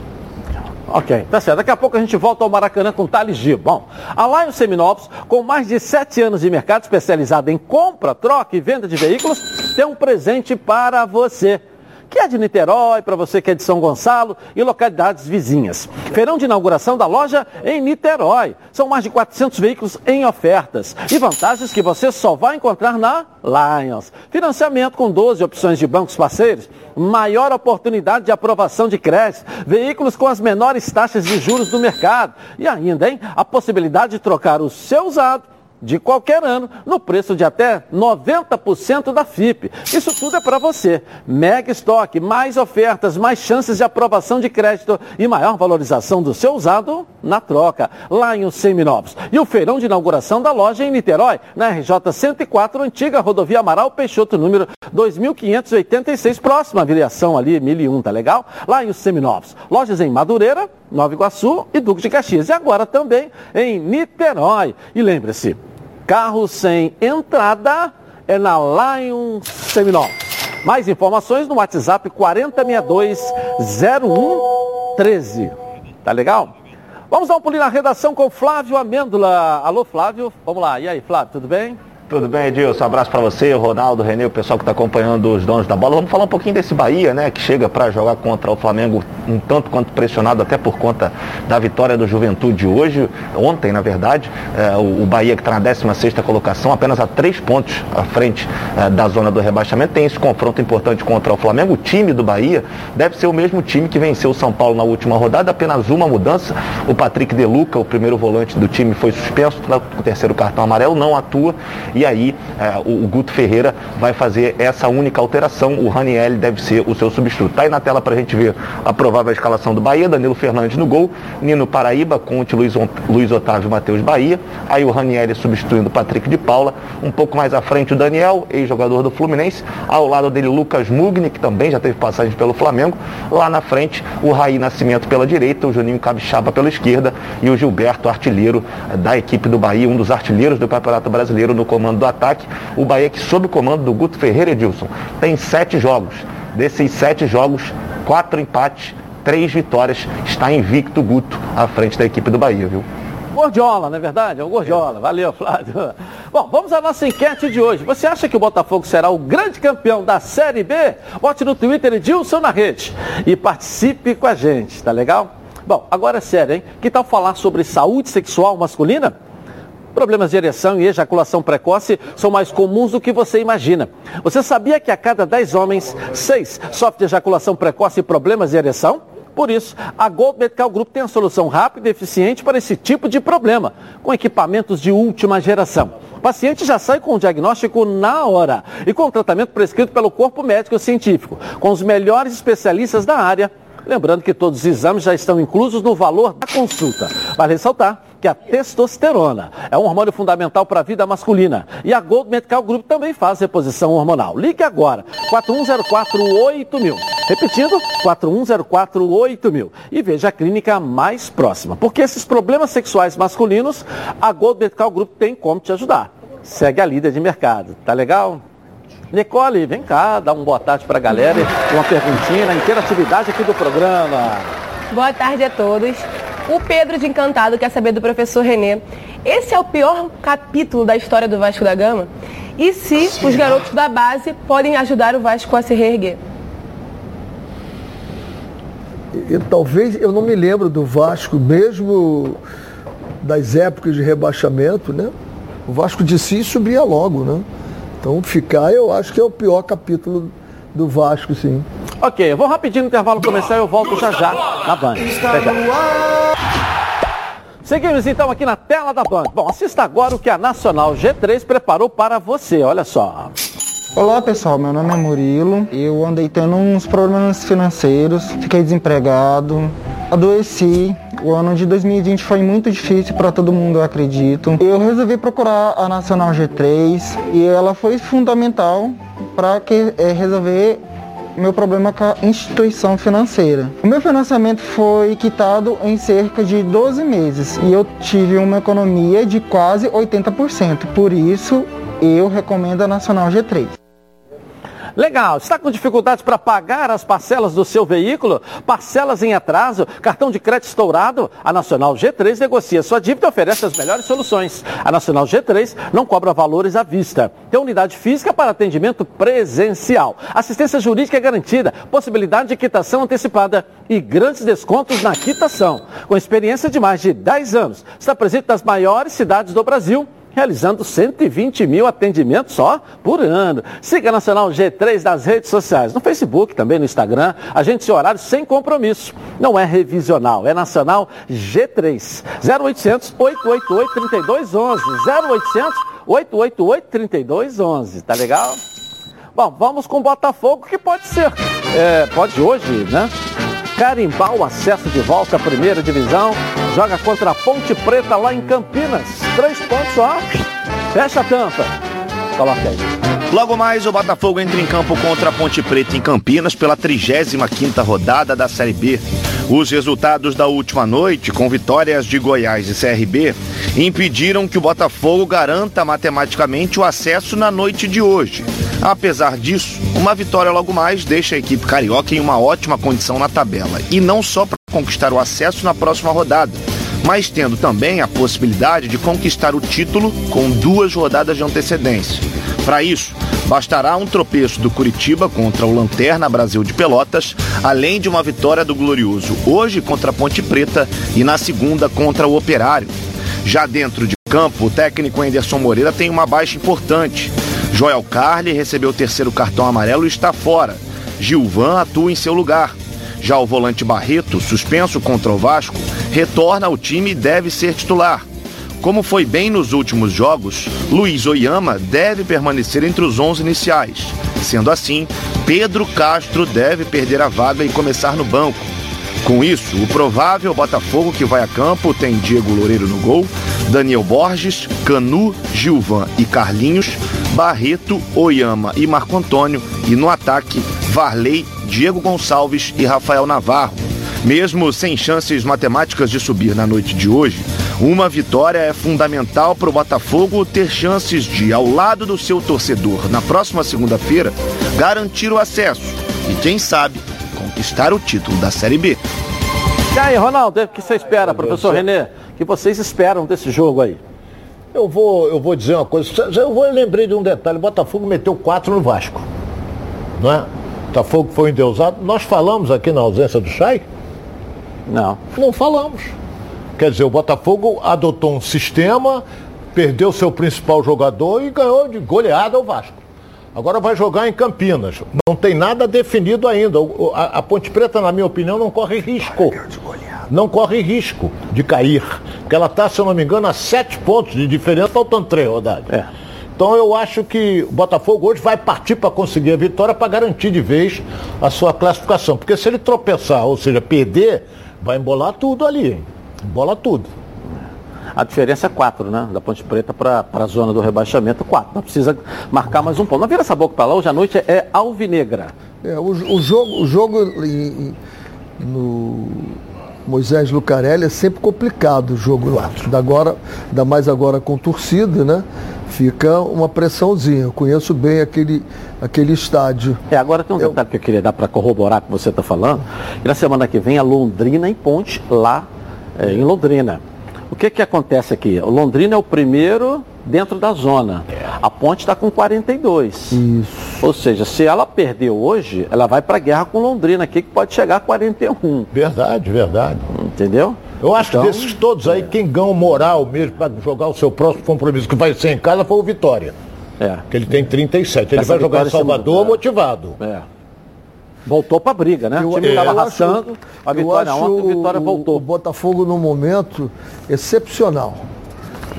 Ok, tá certo. Daqui a pouco a gente volta ao Maracanã com Thales Gil. Bom, a Lion Seminovos, com mais de sete anos de mercado especializado em compra, troca e venda de veículos, tem um presente para você que é de Niterói, para você que é de São Gonçalo e localidades vizinhas. Feirão de inauguração da loja em Niterói. São mais de 400 veículos em ofertas e vantagens que você só vai encontrar na Lions. Financiamento com 12 opções de bancos parceiros, maior oportunidade de aprovação de crédito, veículos com as menores taxas de juros do mercado e ainda, hein, a possibilidade de trocar o seu usado de qualquer ano, no preço de até 90% da FIP. Isso tudo é para você. Mega estoque, mais ofertas, mais chances de aprovação de crédito e maior valorização do seu usado na troca, lá em Seminovos. E o feirão de inauguração da loja em Niterói, na RJ 104, antiga rodovia Amaral Peixoto, número 2586, próxima à ali, 1001, tá legal? Lá em Seminovos. Lojas em Madureira, Nova Iguaçu e Duque de Caxias. E agora também em Niterói. E lembre-se, Carro sem entrada é na Lion Seminole. Mais informações no WhatsApp 4062-0113. Tá legal? Vamos dar um pulinho na redação com Flávio Amêndola. Alô, Flávio. Vamos lá. E aí, Flávio, tudo bem? Tudo bem, Edilson? Um abraço para você, Ronaldo, Renê, o pessoal que está acompanhando os donos da bola. Vamos falar um pouquinho desse Bahia, né? Que chega para jogar contra o Flamengo um tanto quanto pressionado, até por conta da vitória do Juventude hoje, ontem, na verdade. É, o, Bahia que está na 16 colocação, apenas a três pontos à frente é, da zona do rebaixamento, tem esse confronto importante contra o Flamengo. O time do Bahia deve ser o mesmo time que venceu o São Paulo na última rodada, apenas uma mudança. O Patrick Deluca, o primeiro volante do time, foi suspenso, o terceiro cartão amarelo, não atua e aí é, o, o, Guto Ferreira vai fazer essa única alteração. O Raniel deve ser o seu substituto. Tá aí na tela para a gente ver a provável escalação do Bahia, Danilo Fernandes no gol, Nino Paraíba, Conte, Luiz, Luiz Otávio Matheus Bahia, aí o Raniel substituindo o Patrick de Paula, um pouco mais à frente o Daniel, ex-jogador do Fluminense, ao lado dele Lucas Mugni, que também já teve passagem pelo Flamengo, lá na frente o Raí Nascimento pela direita, o Juninho Capixaba pela esquerda e o Gilberto, artilheiro da equipe do Bahia, um dos artilheiros do Campeonato Brasileiro no comando do ataque, o Bahia que sob o comando do Guto Ferreira Edilson, tem sete jogos, desses sete jogos, quatro empates, três vitórias, está invicto Guto à frente da equipe do Bahia, viu? Gordiola, não é verdade? É o Gordiola. Valeu, Flávio. Bom, vamos à nossa enquete de hoje. Você acha que o Botafogo será o grande campeão da Série B? Bote no Twitter Edilson na rede e participe com a gente, tá legal? Bom, agora é sério, hein? Que tal falar sobre saúde sexual masculina? Problemas de ereção e ejaculação precoce são mais comuns do que você imagina. Você sabia que a cada 10 homens, 6 sofrem ejaculação precoce e problemas de ereção? Por isso, a Gold Medical Group tem a solução rápida e eficiente para esse tipo de problema, com equipamentos de última geração. O paciente já sai com o diagnóstico na hora e com o tratamento prescrito pelo corpo médico científico, com os melhores especialistas da área Lembrando que todos os exames já estão inclusos no valor da consulta. Vale ressaltar que a testosterona é um hormônio fundamental para a vida masculina. E a Gold Medical Group também faz reposição hormonal. Ligue agora, 41048000. Repetindo, 41048000. E veja a clínica mais próxima. Porque esses problemas sexuais masculinos, a Gold Medical Group tem como te ajudar. Segue a líder de mercado. Tá legal? Nicole, vem cá, dá uma boa tarde para a galera uma perguntinha na interatividade aqui do programa. Boa tarde a todos. O Pedro de Encantado quer saber do professor Renê. Esse é o pior capítulo da história do Vasco da Gama? E se Sim. os garotos da base podem ajudar o Vasco a se reerguer? Eu, talvez eu não me lembro do Vasco, mesmo das épocas de rebaixamento, né? O Vasco de si subia logo, né? Então ficar eu acho que é o pior capítulo do Vasco, sim. Ok, eu vou rapidinho no intervalo começar e eu volto já já na Band. Seguimos então aqui na tela da Band. Bom, assista agora o que a Nacional G3 preparou para você, olha só. Olá pessoal, meu nome é Murilo. Eu andei tendo uns problemas financeiros, fiquei desempregado, adoeci. O ano de 2020 foi muito difícil para todo mundo, eu acredito. Eu resolvi procurar a Nacional G3 e ela foi fundamental para é, resolver meu problema com a instituição financeira. O meu financiamento foi quitado em cerca de 12 meses e eu tive uma economia de quase 80%. Por isso, eu recomendo a Nacional G3. Legal. Está com dificuldades para pagar as parcelas do seu veículo? Parcelas em atraso? Cartão de crédito estourado? A Nacional G3 negocia sua dívida e oferece as melhores soluções. A Nacional G3 não cobra valores à vista. Tem unidade física para atendimento presencial. Assistência jurídica é garantida, possibilidade de quitação antecipada e grandes descontos na quitação. Com experiência de mais de 10 anos, está presente nas maiores cidades do Brasil realizando 120 mil atendimentos só por ano. Siga a Nacional G3 nas redes sociais, no Facebook, também no Instagram. Agende horário sem compromisso. Não é revisional, é Nacional G3. 0800 888 3211. 0800 888 3211. Tá legal? Bom, vamos com o Botafogo, que pode ser, é, pode hoje, né? Carimbar o acesso de volta à primeira divisão. Joga contra a Ponte Preta lá em Campinas. Três pontos só. Fecha a tampa. Aí. Logo mais, o Botafogo entra em campo contra a Ponte Preta em Campinas pela 35ª rodada da Série B. Os resultados da última noite, com vitórias de Goiás e CRB, impediram que o Botafogo garanta matematicamente o acesso na noite de hoje. Apesar disso, uma vitória logo mais deixa a equipe carioca em uma ótima condição na tabela. E não só para conquistar o acesso na próxima rodada, mas tendo também a possibilidade de conquistar o título com duas rodadas de antecedência. Para isso, bastará um tropeço do Curitiba contra o Lanterna Brasil de Pelotas, além de uma vitória do Glorioso hoje contra a Ponte Preta e na segunda contra o Operário. Já dentro de campo, o técnico Anderson Moreira tem uma baixa importante. Joel Carli recebeu o terceiro cartão amarelo e está fora. Gilvan atua em seu lugar. Já o volante Barreto, suspenso contra o Vasco, retorna ao time e deve ser titular. Como foi bem nos últimos jogos, Luiz Oyama deve permanecer entre os 11 iniciais. Sendo assim, Pedro Castro deve perder a vaga e começar no banco. Com isso, o provável Botafogo que vai a campo tem Diego Loureiro no gol, Daniel Borges, Canu, Gilvan e Carlinhos, Barreto, Oyama e Marco Antônio e no ataque, Varley, Diego Gonçalves e Rafael Navarro. Mesmo sem chances matemáticas de subir na noite de hoje, uma vitória é fundamental para o Botafogo ter chances de, ao lado do seu torcedor, na próxima segunda-feira, garantir o acesso e, quem sabe, conquistar o título da Série B. E aí, Ronaldo, o que você espera, professor Renê? O que vocês esperam desse jogo aí? Eu vou, eu vou dizer uma coisa. Eu vou lembrei de um detalhe. O Botafogo meteu quatro no Vasco. Não é? Botafogo foi endeusado. Nós falamos aqui na ausência do Chay? Não. Não falamos. Quer dizer, o Botafogo adotou um sistema, perdeu seu principal jogador e ganhou de goleada o Vasco. Agora vai jogar em Campinas. Não tem nada definido ainda. A, a Ponte Preta, na minha opinião, não corre risco. Não corre risco de cair. Porque ela está, se eu não me engano, a sete pontos de diferença, faltando três rodadas. É. Então eu acho que o Botafogo hoje vai partir para conseguir a vitória para garantir de vez a sua classificação. Porque se ele tropeçar, ou seja, perder, vai embolar tudo ali. Hein? Embola tudo. A diferença é 4, né? Da Ponte Preta para a zona do rebaixamento, 4. Não precisa marcar mais um ponto. Não vira essa boca para lá, hoje à noite é alvinegra. É, o, o jogo, o jogo em, no Moisés Lucarelli é sempre complicado o jogo lá. Da agora, ainda mais agora com torcida, né? Fica uma pressãozinha. Eu conheço bem aquele, aquele estádio. É, agora tem um detalhe eu... que eu queria dar para corroborar o que você está falando. E na semana que vem a Londrina em Ponte, lá é, em Londrina. O que, que acontece aqui? O Londrina é o primeiro dentro da zona. A Ponte está com 42. Isso. Ou seja, se ela perdeu hoje, ela vai para a guerra com Londrina aqui, que pode chegar a 41. Verdade, verdade. Entendeu? Eu acho então, que desses todos aí, é. quem ganhou moral mesmo para jogar o seu próximo compromisso, que vai ser em casa, foi o Vitória. É. Que ele tem 37. Ele Essa vai jogar em Salvador motivado. É. Voltou para a briga, né? o time estava arrastando, a vitória ontem, a vitória voltou. O Botafogo no momento excepcional.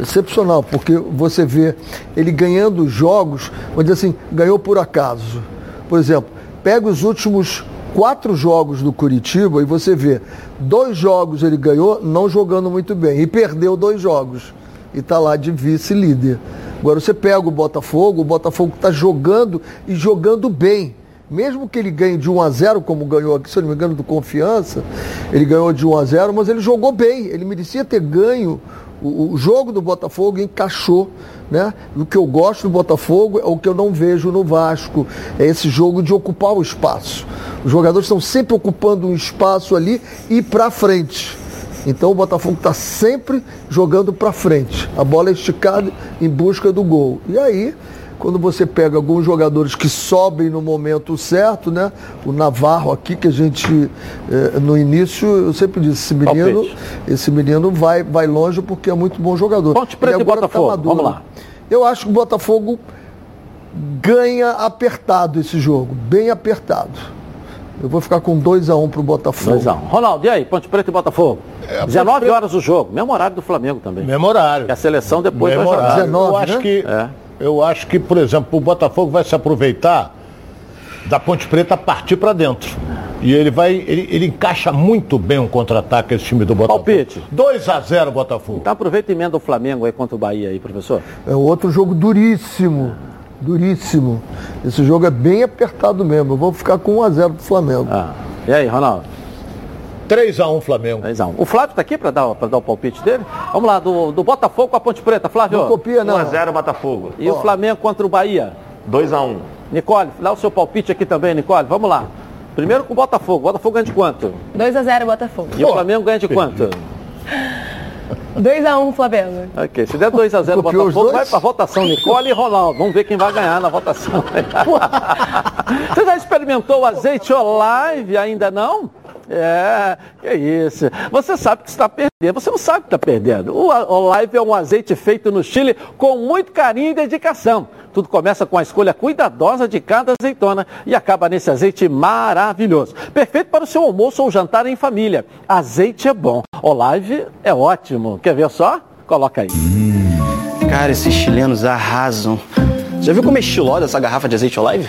Excepcional, porque você vê ele ganhando jogos, dizer assim, ganhou por acaso. Por exemplo, pega os últimos quatro jogos do Curitiba e você vê, dois jogos ele ganhou não jogando muito bem e perdeu dois jogos e está lá de vice-líder. Agora você pega o Botafogo, o Botafogo está jogando e jogando bem mesmo que ele ganhe de 1 a 0, como ganhou aqui, se eu não me engano, do Confiança, ele ganhou de 1 a 0, mas ele jogou bem, ele merecia ter ganho. O, o jogo do Botafogo encaixou, né? O que eu gosto do Botafogo é o que eu não vejo no Vasco, é esse jogo de ocupar o espaço. Os jogadores estão sempre ocupando um espaço ali e para frente. Então o Botafogo está sempre jogando para frente. A bola é esticada em busca do gol. E aí quando você pega alguns jogadores que sobem no momento certo, né? O Navarro aqui, que a gente, eh, no início, eu sempre disse, esse menino, esse menino vai, vai longe porque é muito bom jogador. Ponte Preta e tá Botafogo, tá vamos lá. Eu acho que o Botafogo ganha apertado esse jogo, bem apertado. Eu vou ficar com 2x1 um pro Botafogo. 2x1. Um. Ronaldo, e aí? Ponte Preta e Botafogo? É, 19 horas o jogo. Mesmo horário do Flamengo também. Mesmo horário. E a seleção depois Mesmo vai jogar. Horário. 19, eu acho né? que... É. Eu acho que, por exemplo, o Botafogo vai se aproveitar da Ponte Preta partir para dentro. E ele vai, ele, ele encaixa muito bem um contra-ataque esse time do Botafogo. Palpite. 2 a 0 Botafogo. Então aproveita e emenda o Flamengo aí contra o Bahia aí, professor. É outro jogo duríssimo. Duríssimo. Esse jogo é bem apertado mesmo. Eu vou ficar com 1 a 0 pro Flamengo. Ah. E aí, Ronaldo? 3x1 Flamengo. 3x1. O Flávio está aqui para dar, dar o palpite dele? Vamos lá, do, do Botafogo com a Ponte Preta. Flávio. Não copia, não. 1x0 Botafogo. E oh. o Flamengo contra o Bahia? 2x1. Nicole, dá o seu palpite aqui também, Nicole. Vamos lá. Primeiro com o Botafogo. O Botafogo ganha de quanto? 2x0 Botafogo. E oh. o Flamengo ganha de quanto? 2x1 Flamengo. Ok, se der 2x0 Botafogo, vai pra votação Nicole e Ronaldo. Vamos ver quem vai ganhar na votação. Você já experimentou o azeite Olive? Ainda não? É, que isso. Você sabe que está perdendo, você não sabe que está perdendo. O Olive é um azeite feito no Chile com muito carinho e dedicação. Tudo começa com a escolha cuidadosa de cada azeitona e acaba nesse azeite maravilhoso. Perfeito para o seu almoço ou jantar em família. Azeite é bom. Olive é ótimo. Quer ver só? Coloca aí. Cara, esses chilenos arrasam. Já viu como é estilosa essa garrafa de azeite olive?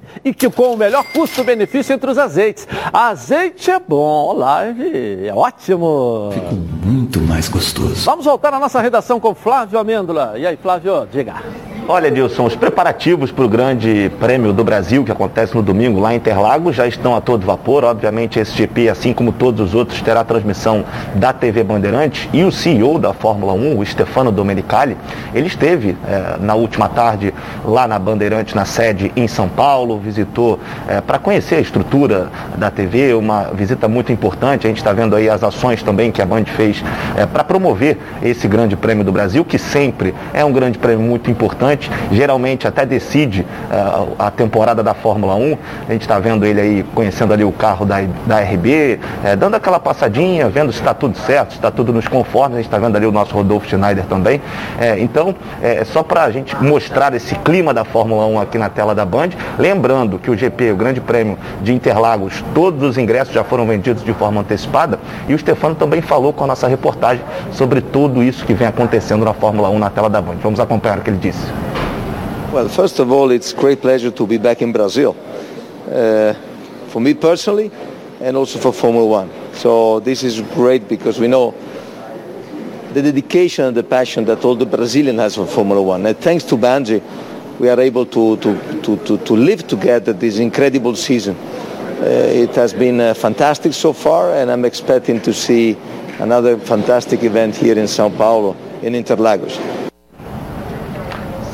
E que com o melhor custo-benefício entre os azeites. Azeite é bom, olive é ótimo. Ficou muito mais gostoso. Vamos voltar à nossa redação com Flávio Amêndola. E aí, Flávio, diga. Olha, Dilson, os preparativos para o Grande Prêmio do Brasil, que acontece no domingo lá em Interlagos, já estão a todo vapor. Obviamente, esse GP, assim como todos os outros, terá transmissão da TV Bandeirante. E o CEO da Fórmula 1, o Stefano Domenicali, ele esteve é, na última tarde lá na Bandeirante, na sede em São Paulo, visitou é, para conhecer a estrutura da TV, uma visita muito importante. A gente está vendo aí as ações também que a Band fez é, para promover esse Grande Prêmio do Brasil, que sempre é um grande prêmio muito importante geralmente até decide uh, a temporada da Fórmula 1. A gente está vendo ele aí, conhecendo ali o carro da, da RB, eh, dando aquela passadinha, vendo se está tudo certo, se está tudo nos conformes. A gente está vendo ali o nosso Rodolfo Schneider também. Eh, então, é só para a gente mostrar esse clima da Fórmula 1 aqui na tela da Band. Lembrando que o GP, o Grande Prêmio de Interlagos, todos os ingressos já foram vendidos de forma antecipada. E o Stefano também falou com a nossa reportagem sobre tudo isso que vem acontecendo na Fórmula 1 na tela da Band. Vamos acompanhar o que ele disse. Well, first of all, it's great pleasure to be back in Brazil. Uh, for me personally, and also for Formula One. So this is great because we know the dedication and the passion that all the Brazilian has for Formula One. And thanks to Banji, we are able to, to, to, to, live together this incredible season. Uh, it has been uh, fantastic so far, and I'm expecting to see another fantastic event here in Sao Paulo, in Interlagos.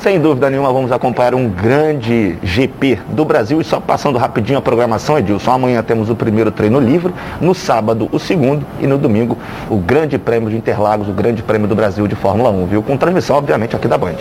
Sem dúvida nenhuma, vamos acompanhar um grande GP do Brasil. E só passando rapidinho a programação, Edilson. Amanhã temos o primeiro treino livre, no sábado o segundo e no domingo o Grande Prêmio de Interlagos, o Grande Prêmio do Brasil de Fórmula 1, viu? Com transmissão, obviamente, aqui da Band.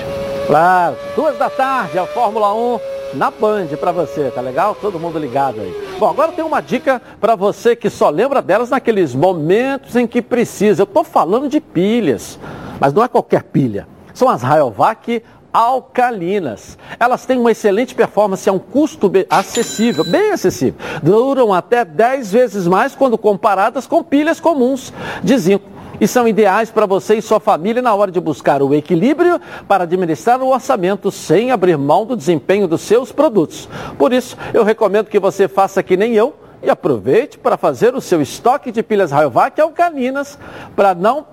Claro, duas da tarde, a Fórmula 1 na Band para você, tá legal? Todo mundo ligado aí. Bom, agora tem uma dica para você que só lembra delas naqueles momentos em que precisa. Eu tô falando de pilhas, mas não é qualquer pilha. São as Rayovac alcalinas. Elas têm uma excelente performance a um custo acessível, bem acessível. Duram até 10 vezes mais quando comparadas com pilhas comuns de zinco e são ideais para você e sua família na hora de buscar o equilíbrio para administrar o orçamento sem abrir mão do desempenho dos seus produtos. Por isso, eu recomendo que você faça que nem eu e aproveite para fazer o seu estoque de pilhas Rayovac alcalinas para não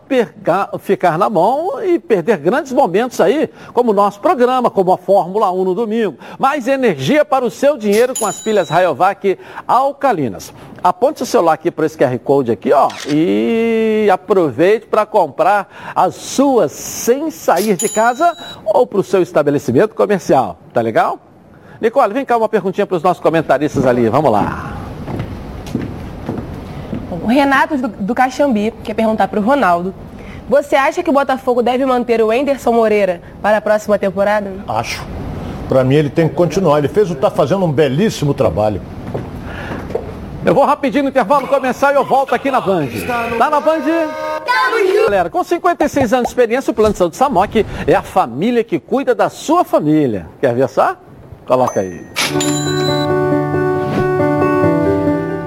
ficar na mão e perder grandes momentos aí, como o nosso programa, como a Fórmula 1 no domingo. Mais energia para o seu dinheiro com as pilhas Rayovac alcalinas. Aponte o celular aqui para esse QR Code aqui, ó, e aproveite para comprar as suas sem sair de casa ou para o seu estabelecimento comercial. Tá legal? Nicole, vem cá uma perguntinha para os nossos comentaristas ali. Vamos lá. O Renato do, do Caxambi quer perguntar para o Ronaldo. Você acha que o Botafogo deve manter o Enderson Moreira para a próxima temporada? Acho. Para mim ele tem que continuar. Ele fez o tá fazendo um belíssimo trabalho. Eu vou rapidinho no intervalo começar e eu volto aqui na Band. Tá na Band? Galera, com 56 anos de experiência, o Plano de Saúde Samok é a família que cuida da sua família. Quer ver só? Coloca aí.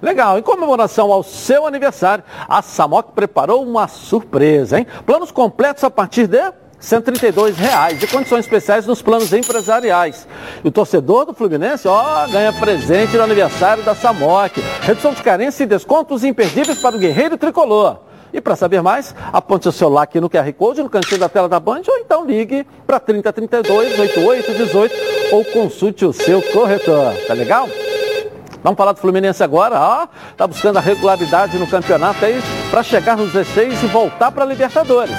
Legal, em comemoração ao seu aniversário, a Samok preparou uma surpresa, hein? Planos completos a partir de 132 reais e condições especiais nos planos empresariais. E o torcedor do Fluminense, ó, ganha presente no aniversário da Samok. Redução de carência e descontos imperdíveis para o guerreiro tricolor. E para saber mais, aponte o celular aqui no QR Code, no cantinho da tela da Band, ou então ligue para 3032 8818 ou consulte o seu corretor. Tá legal? Vamos falar do Fluminense agora, ó. Tá buscando a regularidade no campeonato aí para chegar nos 16 e voltar para a Libertadores.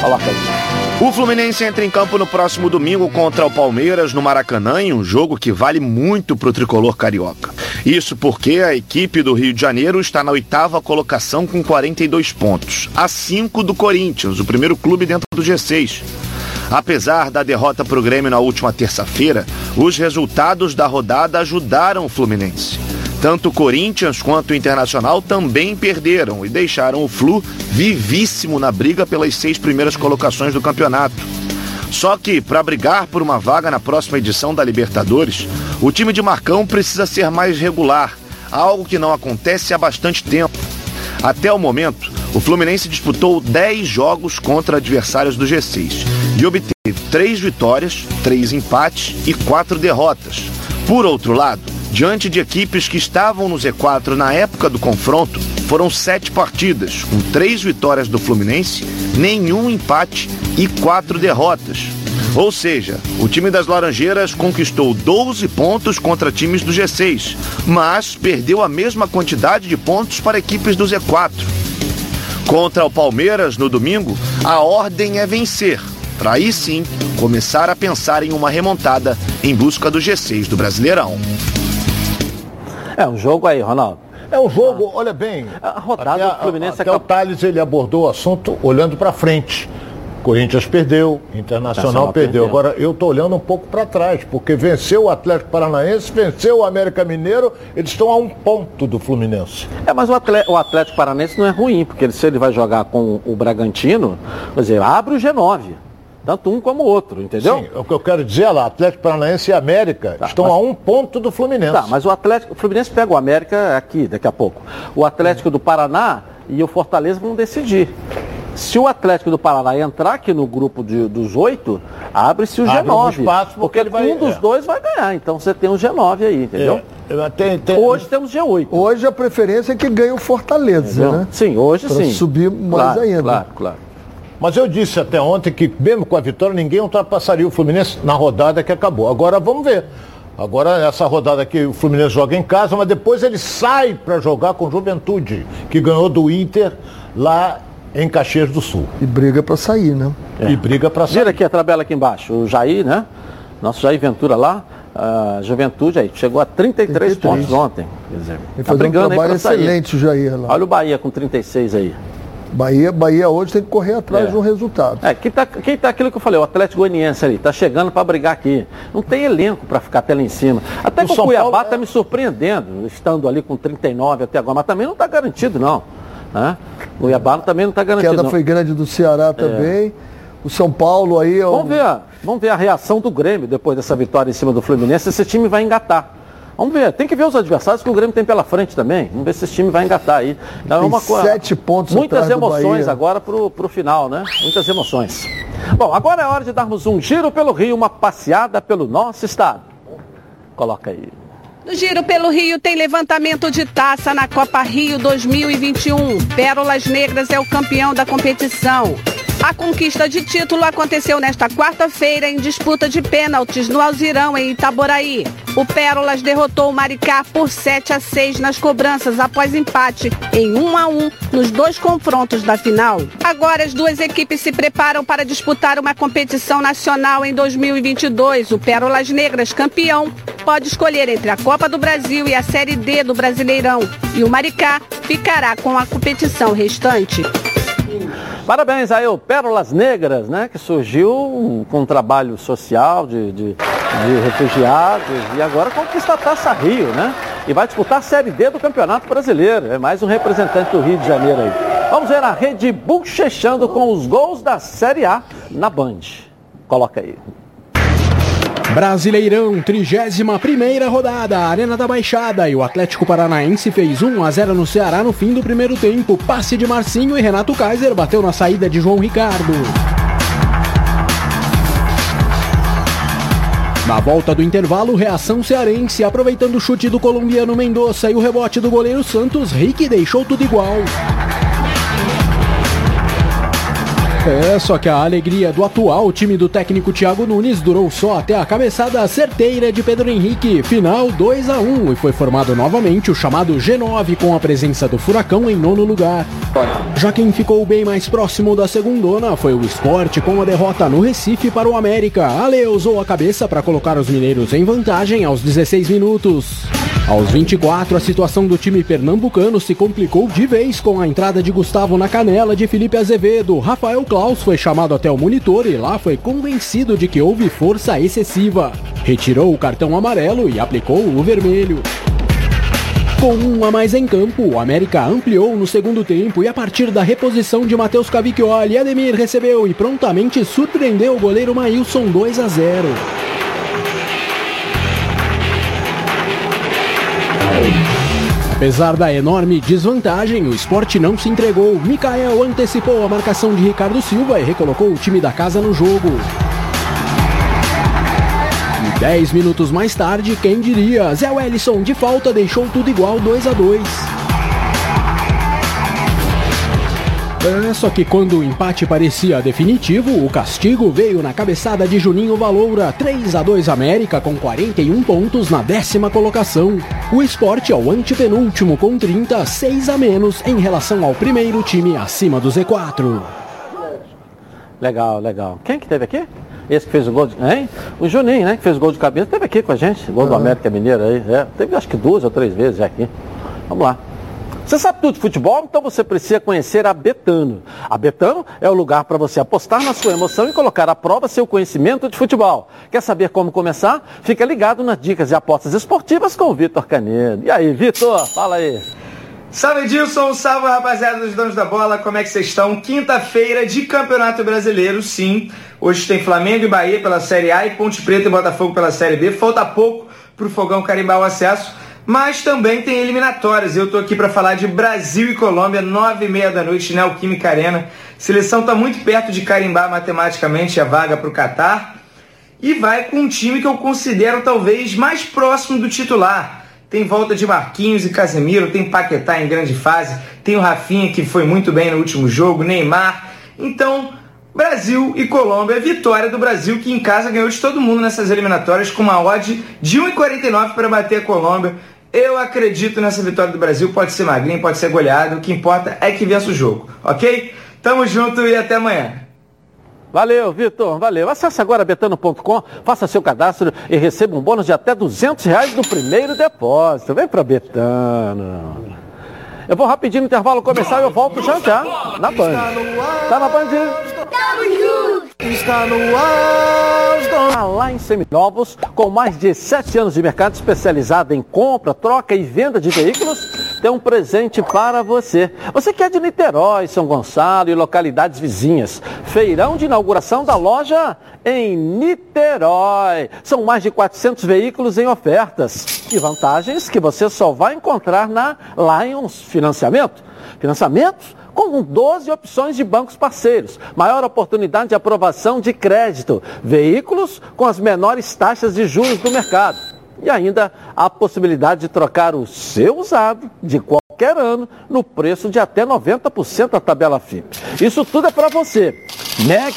Coloca aí. O Fluminense entra em campo no próximo domingo contra o Palmeiras no Maracanã em um jogo que vale muito para o tricolor carioca. Isso porque a equipe do Rio de Janeiro está na oitava colocação com 42 pontos, a 5 do Corinthians, o primeiro clube dentro do G6. Apesar da derrota para o Grêmio na última terça-feira, os resultados da rodada ajudaram o Fluminense. Tanto o Corinthians quanto o Internacional também perderam e deixaram o Flu vivíssimo na briga pelas seis primeiras colocações do campeonato. Só que, para brigar por uma vaga na próxima edição da Libertadores, o time de Marcão precisa ser mais regular, algo que não acontece há bastante tempo. Até o momento, o Fluminense disputou 10 jogos contra adversários do G6 e obteve 3 vitórias, 3 empates e 4 derrotas. Por outro lado, diante de equipes que estavam no Z4 na época do confronto, foram 7 partidas, com 3 vitórias do Fluminense, nenhum empate e 4 derrotas. Ou seja, o time das Laranjeiras conquistou 12 pontos contra times do G6, mas perdeu a mesma quantidade de pontos para equipes do Z4. Contra o Palmeiras no domingo, a ordem é vencer, para aí sim começar a pensar em uma remontada em busca do G6 do Brasileirão. É um jogo aí, Ronaldo. É um jogo, olha bem. A rodada até, do Fluminense até é o Thales ele abordou o assunto olhando para frente. Corinthians perdeu, Internacional perdeu. perdeu. Agora eu estou olhando um pouco para trás, porque venceu o Atlético Paranaense, venceu o América Mineiro, eles estão a um ponto do Fluminense. É, mas o Atlético, o Atlético Paranense não é ruim, porque ele- se ele vai jogar com o Bragantino, quer dizer, abre o G9. Tanto um como o outro, entendeu? Sim, o que eu quero dizer é lá, Atlético Paranaense e América estão mas- a um ponto do Fluminense. Tá, mas o Atlético, o Fluminense pega o América aqui daqui a pouco. O Atlético do Paraná e o Fortaleza vão decidir. Se o Atlético do Paraná entrar aqui no grupo de- dos oito, abre-se o Abre um G9. espaço, porque porque vai- um dos é. dois vai ganhar. Então você tem o G9 aí, entendeu? É, tem- tem- Hoje temos G8. Hoje a preferência é que ganhe o Fortaleza, Entendeu? né? Sim, hoje Pra sim. subir mais Claro, ainda. Claro, claro. Mas eu disse até ontem que, mesmo com a vitória, ninguém ultrapassaria o Fluminense na rodada que acabou. Agora vamos ver. Agora, essa rodada aqui, o Fluminense joga em casa, mas depois ele sai para jogar com o Juventude, que ganhou do Inter lá em Caxias do Sul. E briga para sair, né? É. E briga para sair. Vira aqui a tabela aqui embaixo. O Jair, né? Nosso Jair Ventura lá, a Juventude aí, chegou a 33, 33. pontos ontem. Quer dizer, Ele tá faz um brigando aí trabalho pra sair. excelente o Jair lá. Olha o Bahia com 36 aí. Bahia, Bahia hoje tem que correr atrás É. de um resultado. É, quem tá, quem tá aquilo que eu falei, o Atlético Goianiense ali, tá chegando para brigar aqui. Não tem elenco para ficar até lá em cima. Até O que o São Cuiabá Paulo- tá me surpreendendo, estando ali com 39 até agora, mas também não tá garantido não. Né? O Cuiabá também não tá A garantido queda não. foi grande do Ceará também. O São Paulo aí... é um- Vamos ver, a- vamos ver a reação do Grêmio depois dessa vitória em cima do Fluminense, se esse time vai engatar. Vamos ver, tem que ver os adversários que o Grêmio tem pela frente também. Vamos ver se esse time vai engatar aí. Então, Tem é uma coisa- sete pontos Muitas emoções agora pro, pro final, né? Muitas emoções. Bom, agora é hora de darmos um giro pelo Rio, uma passeada pelo nosso estado. Coloca aí. No Giro pelo Rio tem levantamento de taça na Copa Rio 2021. Pérolas Negras é o campeão da competição. A conquista de título aconteceu nesta quarta-feira em disputa de pênaltis no Alzirão, em Itaboraí. O Pérolas derrotou o Maricá por 7 a 6 nas cobranças após empate em 1 a 1 nos dois confrontos da final. Agora as duas equipes se preparam para disputar uma competição nacional em 2022. O Pérolas Negras, campeão, pode escolher entre a Copa do Brasil e a Série D do Brasileirão. E o Maricá ficará com a competição restante. Parabéns aí ao Pérolas Negras, né? Que surgiu com um trabalho social de, de, de refugiados e agora conquista a Taça Rio, né? E vai disputar a Série D do Campeonato Brasileiro. É mais um representante do Rio de Janeiro aí. Vamos ver a Rede bochechando com os gols da Série A na Band. Coloca aí. Brasileirão, 31 primeira rodada, Arena da Baixada e o Atlético Paranaense fez 1 a 0 no Ceará no fim do primeiro tempo. Passe de Marcinho e Renato Kaiser bateu na saída de João Ricardo. Na volta do intervalo, reação cearense, aproveitando o chute do colombiano Mendonça e o rebote do goleiro Santos, Rick deixou tudo igual. É, só que a alegria do atual time do técnico Thiago Nunes durou só até a cabeçada certeira de Pedro Henrique, final 2 a 1 e foi formado novamente o chamado G9 com a presença do Furacão em nono lugar. Já quem ficou bem mais próximo da segundona foi o esporte com a derrota no Recife para o América. Ale usou a cabeça para colocar os mineiros em vantagem aos 16 minutos. Aos 24, a situação do time pernambucano se complicou de vez com a entrada de Gustavo na canela de Felipe Azevedo. Rafael Klaus foi chamado até o monitor e lá foi convencido de que houve força excessiva. Retirou o cartão amarelo e aplicou o vermelho. Com um a mais em campo, o América ampliou no segundo tempo e a partir da reposição de Matheus Cavicchioli, Ademir recebeu e prontamente surpreendeu o goleiro Maílson 2 a 0. Apesar da enorme desvantagem, o esporte não se entregou. Mikael antecipou a marcação de Ricardo Silva e recolocou o time da casa no jogo. E dez minutos mais tarde, quem diria? Zé Wellison de falta deixou tudo igual 2 a 2 É, só que quando o empate parecia definitivo, o castigo veio na cabeçada de Juninho Valoura, 3 a 2 América com 41 pontos na décima colocação. O esporte é o antepenúltimo com 30, 6 a menos em relação ao primeiro time acima do Z4. Legal, legal. Quem que teve aqui? Esse que fez o gol de. Hein? O Juninho, né? Que fez o gol de cabeça, teve aqui com a gente. Gol do América Mineiro aí. É, teve acho que duas ou três vezes já aqui. Vamos lá. Você sabe tudo de futebol, então você precisa conhecer a Betano. A Betano é o lugar para você apostar na sua emoção e colocar à prova seu conhecimento de futebol. Quer saber como começar? Fica ligado nas dicas de apostas esportivas com o Vitor Canedo. E aí, Vitor? Fala aí. Salve Edilson, salve rapaziada dos donos da bola, como é que vocês estão? Quinta-feira de Campeonato Brasileiro, sim. Hoje tem Flamengo e Bahia pela Série A e Ponte Preta e Botafogo pela Série B. Falta pouco para o Fogão carimbar o acesso mas também tem eliminatórias. Eu estou aqui para falar de Brasil e Colômbia, nove e meia da noite, Neoquímica Arena. Seleção está muito perto de carimbar matematicamente a vaga para o Catar e vai com um time que eu considero talvez mais próximo do titular. Tem volta de Marquinhos e Casemiro, tem Paquetá em grande fase, tem o Rafinha que foi muito bem no último jogo, Neymar. Então, Brasil e Colômbia, vitória do Brasil que em casa ganhou de todo mundo nessas eliminatórias com uma odd de 1,49 para bater a Colômbia. Eu acredito nessa vitória do Brasil. Pode ser magrinho, pode ser goleado. O que importa é que vença o jogo, ok? Tamo junto e até amanhã. Valeu, Vitor, valeu. Acesse agora betano.com, faça seu cadastro e receba um bônus de até 200 reais no primeiro depósito. Vem para Betano. Eu vou rapidinho no intervalo começar e eu volto já já na Band. Tá na Band? Está no ar. Está lá em Seminovos, com mais de sete anos de mercado especializado em compra, troca e venda de veículos, tem um presente para você. Você que é de Niterói, São Gonçalo e localidades vizinhas. Feirão de inauguração da loja em Niterói. São mais de 400 veículos em ofertas e vantagens que você só vai encontrar na Lions Financiamento. Financiamentos com 12 opções de bancos parceiros, maior oportunidade de aprovação de crédito, veículos com as menores taxas de juros do mercado e ainda a possibilidade de trocar o seu usado de qualquer ano no preço de até 90% da tabela FIP. Isso tudo é para você. Mega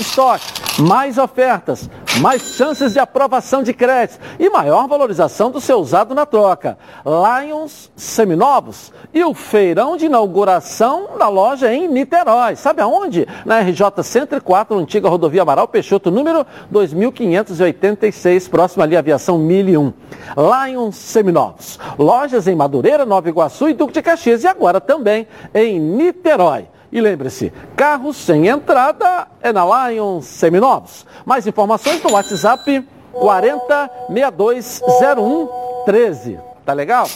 mais ofertas, mais chances de aprovação de crédito e maior valorização do seu usado na troca. Lions seminovos e o feirão de inauguração da loja em Niterói. Sabe aonde? Na RJ 104, antiga rodovia Amaral Peixoto, número 2586, próximo ali à aviação 1001. Lions seminovos. Lojas em Madureira, Nova Iguaçu e Duque de Caxias e agora também em Niterói. E lembre-se, carros sem entrada é na Lion Seminovos. Mais informações no WhatsApp 40620113. Tá legal?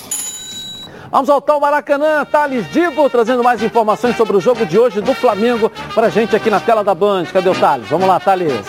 Vamos voltar ao Maracanã. Thales Divo trazendo mais informações sobre o jogo de hoje do Flamengo pra gente aqui na tela da Band. Cadê o Thales? Vamos lá, Thales.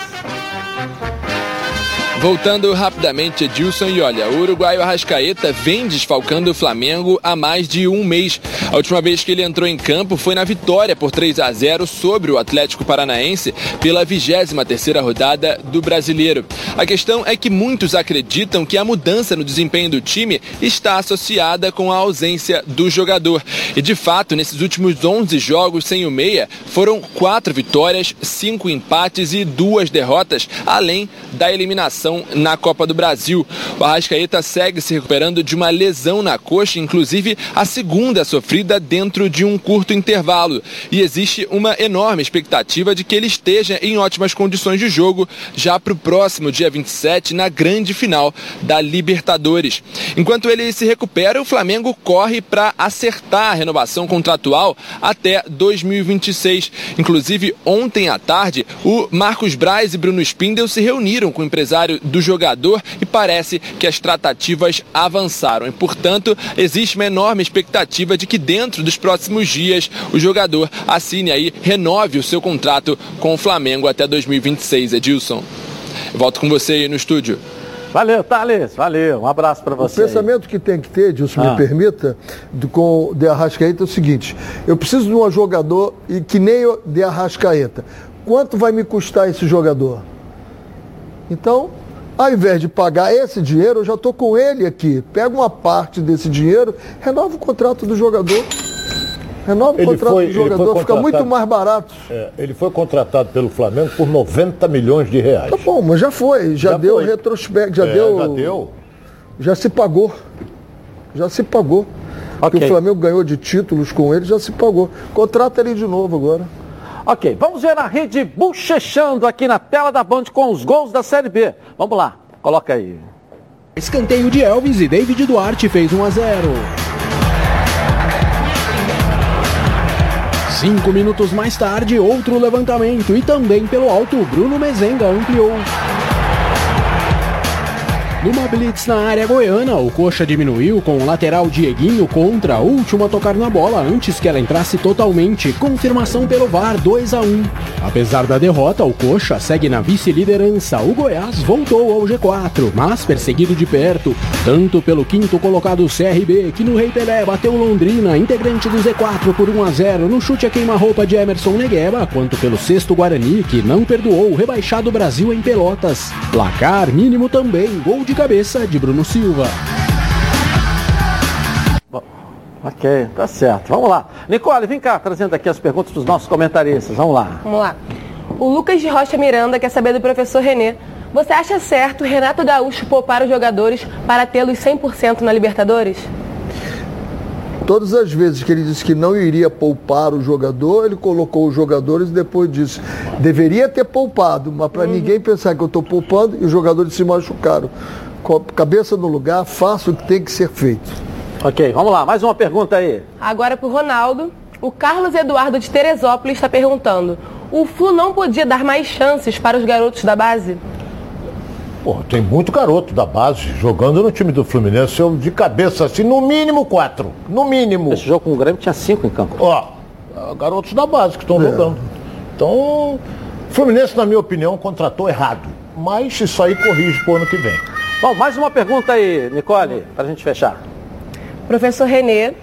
Voltando rapidamente, Edilson, e olha, o uruguaio Arrascaeta vem desfalcando o Flamengo há mais de um mês. A última vez que ele entrou em campo foi na vitória por 3 a 0 sobre o Atlético Paranaense pela 23 terceira rodada do Brasileiro. A questão é que muitos acreditam que a mudança no desempenho do time está associada com a ausência do jogador. E de fato, nesses últimos 11 jogos sem o meia, foram quatro vitórias, cinco empates e duas derrotas, além da eliminação na Copa do Brasil. O Arrascaeta segue se recuperando de uma lesão na coxa, inclusive a segunda sofrida dentro de um curto intervalo. E existe uma enorme expectativa de que ele esteja em ótimas condições de jogo já para o próximo dia 27, na grande final da Libertadores. Enquanto ele se recupera, o Flamengo corre para acertar a renovação contratual até 2026. Inclusive, ontem à tarde, o Marcos Braz e Bruno Spindel se reuniram com o empresário do jogador e parece que as tratativas avançaram. E, portanto, existe uma enorme expectativa de que dentro dos próximos dias o jogador assine aí, renove o seu contrato com o Flamengo até 2026, Edilson. Eu volto com você aí no estúdio. Valeu, Thales. Valeu. Um abraço para você. O pensamento aí. que tem que ter, Dilson, ah. me permita, do, com o De Arrascaeta é o seguinte: eu preciso de um jogador e que nem o De Arrascaeta. Quanto vai me custar esse jogador? Então, ao invés de pagar esse dinheiro, eu já estou com ele aqui. Pega uma parte desse dinheiro, renova o contrato do jogador. Renova o contrato foi, do jogador, fica muito mais barato. É, ele foi contratado pelo Flamengo por 90 milhões de reais. Tá bom, mas já foi, já, já deu foi. retrospecto, já é, deu. Já deu. Já se pagou. Já se pagou. Okay. o Flamengo ganhou de títulos com ele, já se pagou. Contrata ele de novo agora. Ok, vamos ver a rede bochechando aqui na tela da Band com os gols da Série B. Vamos lá, coloca aí. Escanteio de Elvis e David Duarte fez 1 a 0. Cinco minutos mais tarde, outro levantamento e também pelo alto, Bruno Mezenga ampliou. Numa blitz na área goiana, o Coxa diminuiu com o lateral Dieguinho contra, último a tocar na bola antes que ela entrasse totalmente. Confirmação pelo VAR 2 a 1. Apesar da derrota, o Coxa segue na vice-liderança. O Goiás voltou ao G4, mas perseguido de perto, tanto pelo quinto colocado CRB, que no Rei Pelé bateu Londrina, integrante do Z4 por 1 a 0 no chute a queima-roupa de Emerson Negueba, quanto pelo sexto Guarani, que não perdoou o rebaixado Brasil em Pelotas. Placar mínimo também, gol de de cabeça de Bruno Silva. Bom, ok, tá certo. Vamos lá. Nicole, vem cá, trazendo aqui as perguntas dos nossos comentaristas. Vamos lá. Vamos lá. O Lucas de Rocha Miranda quer saber do professor Renê. Você acha certo Renato Gaúcho poupar os jogadores para tê-los 100% na Libertadores? Todas as vezes que ele disse que não iria poupar o jogador, ele colocou os jogadores e depois disse, deveria ter poupado, mas para uhum. ninguém pensar que eu estou poupando e os jogadores se machucaram. Cabeça no lugar, faça o que tem que ser feito. Ok, vamos lá, mais uma pergunta aí. Agora para o Ronaldo. O Carlos Eduardo de Teresópolis está perguntando: o Flu não podia dar mais chances para os garotos da base? Pô, tem muito garoto da base jogando no time do Fluminense. Eu de cabeça assim, no mínimo quatro. No mínimo. Esse jogo com o Grêmio tinha cinco em campo. Ó, garotos da base que estão é. jogando. Então, o Fluminense, na minha opinião, contratou errado. Mas isso aí corrige pro ano que vem. Bom, mais uma pergunta aí, Nicole, para a gente fechar. Professor Renê,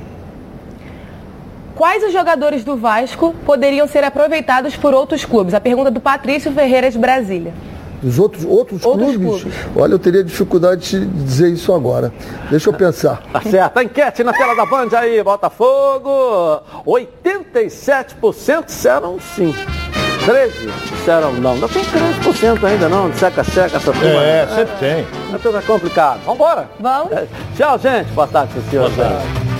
quais os jogadores do Vasco poderiam ser aproveitados por outros clubes? A pergunta do Patrício Ferreira de Brasília dos outros, outros, outros clubes, clubes, olha, eu teria dificuldade de dizer isso agora. Deixa eu pensar. Tá certo. A enquete na tela da Band aí, Botafogo. 87% disseram sim. 13 disseram não. Ainda tem 13% ainda não, de seca-seca, essa turma. É, sempre tem. É tudo complicado. Vambora? Vamos. É. Tchau, gente. Boa tarde, senhor. Boa tarde.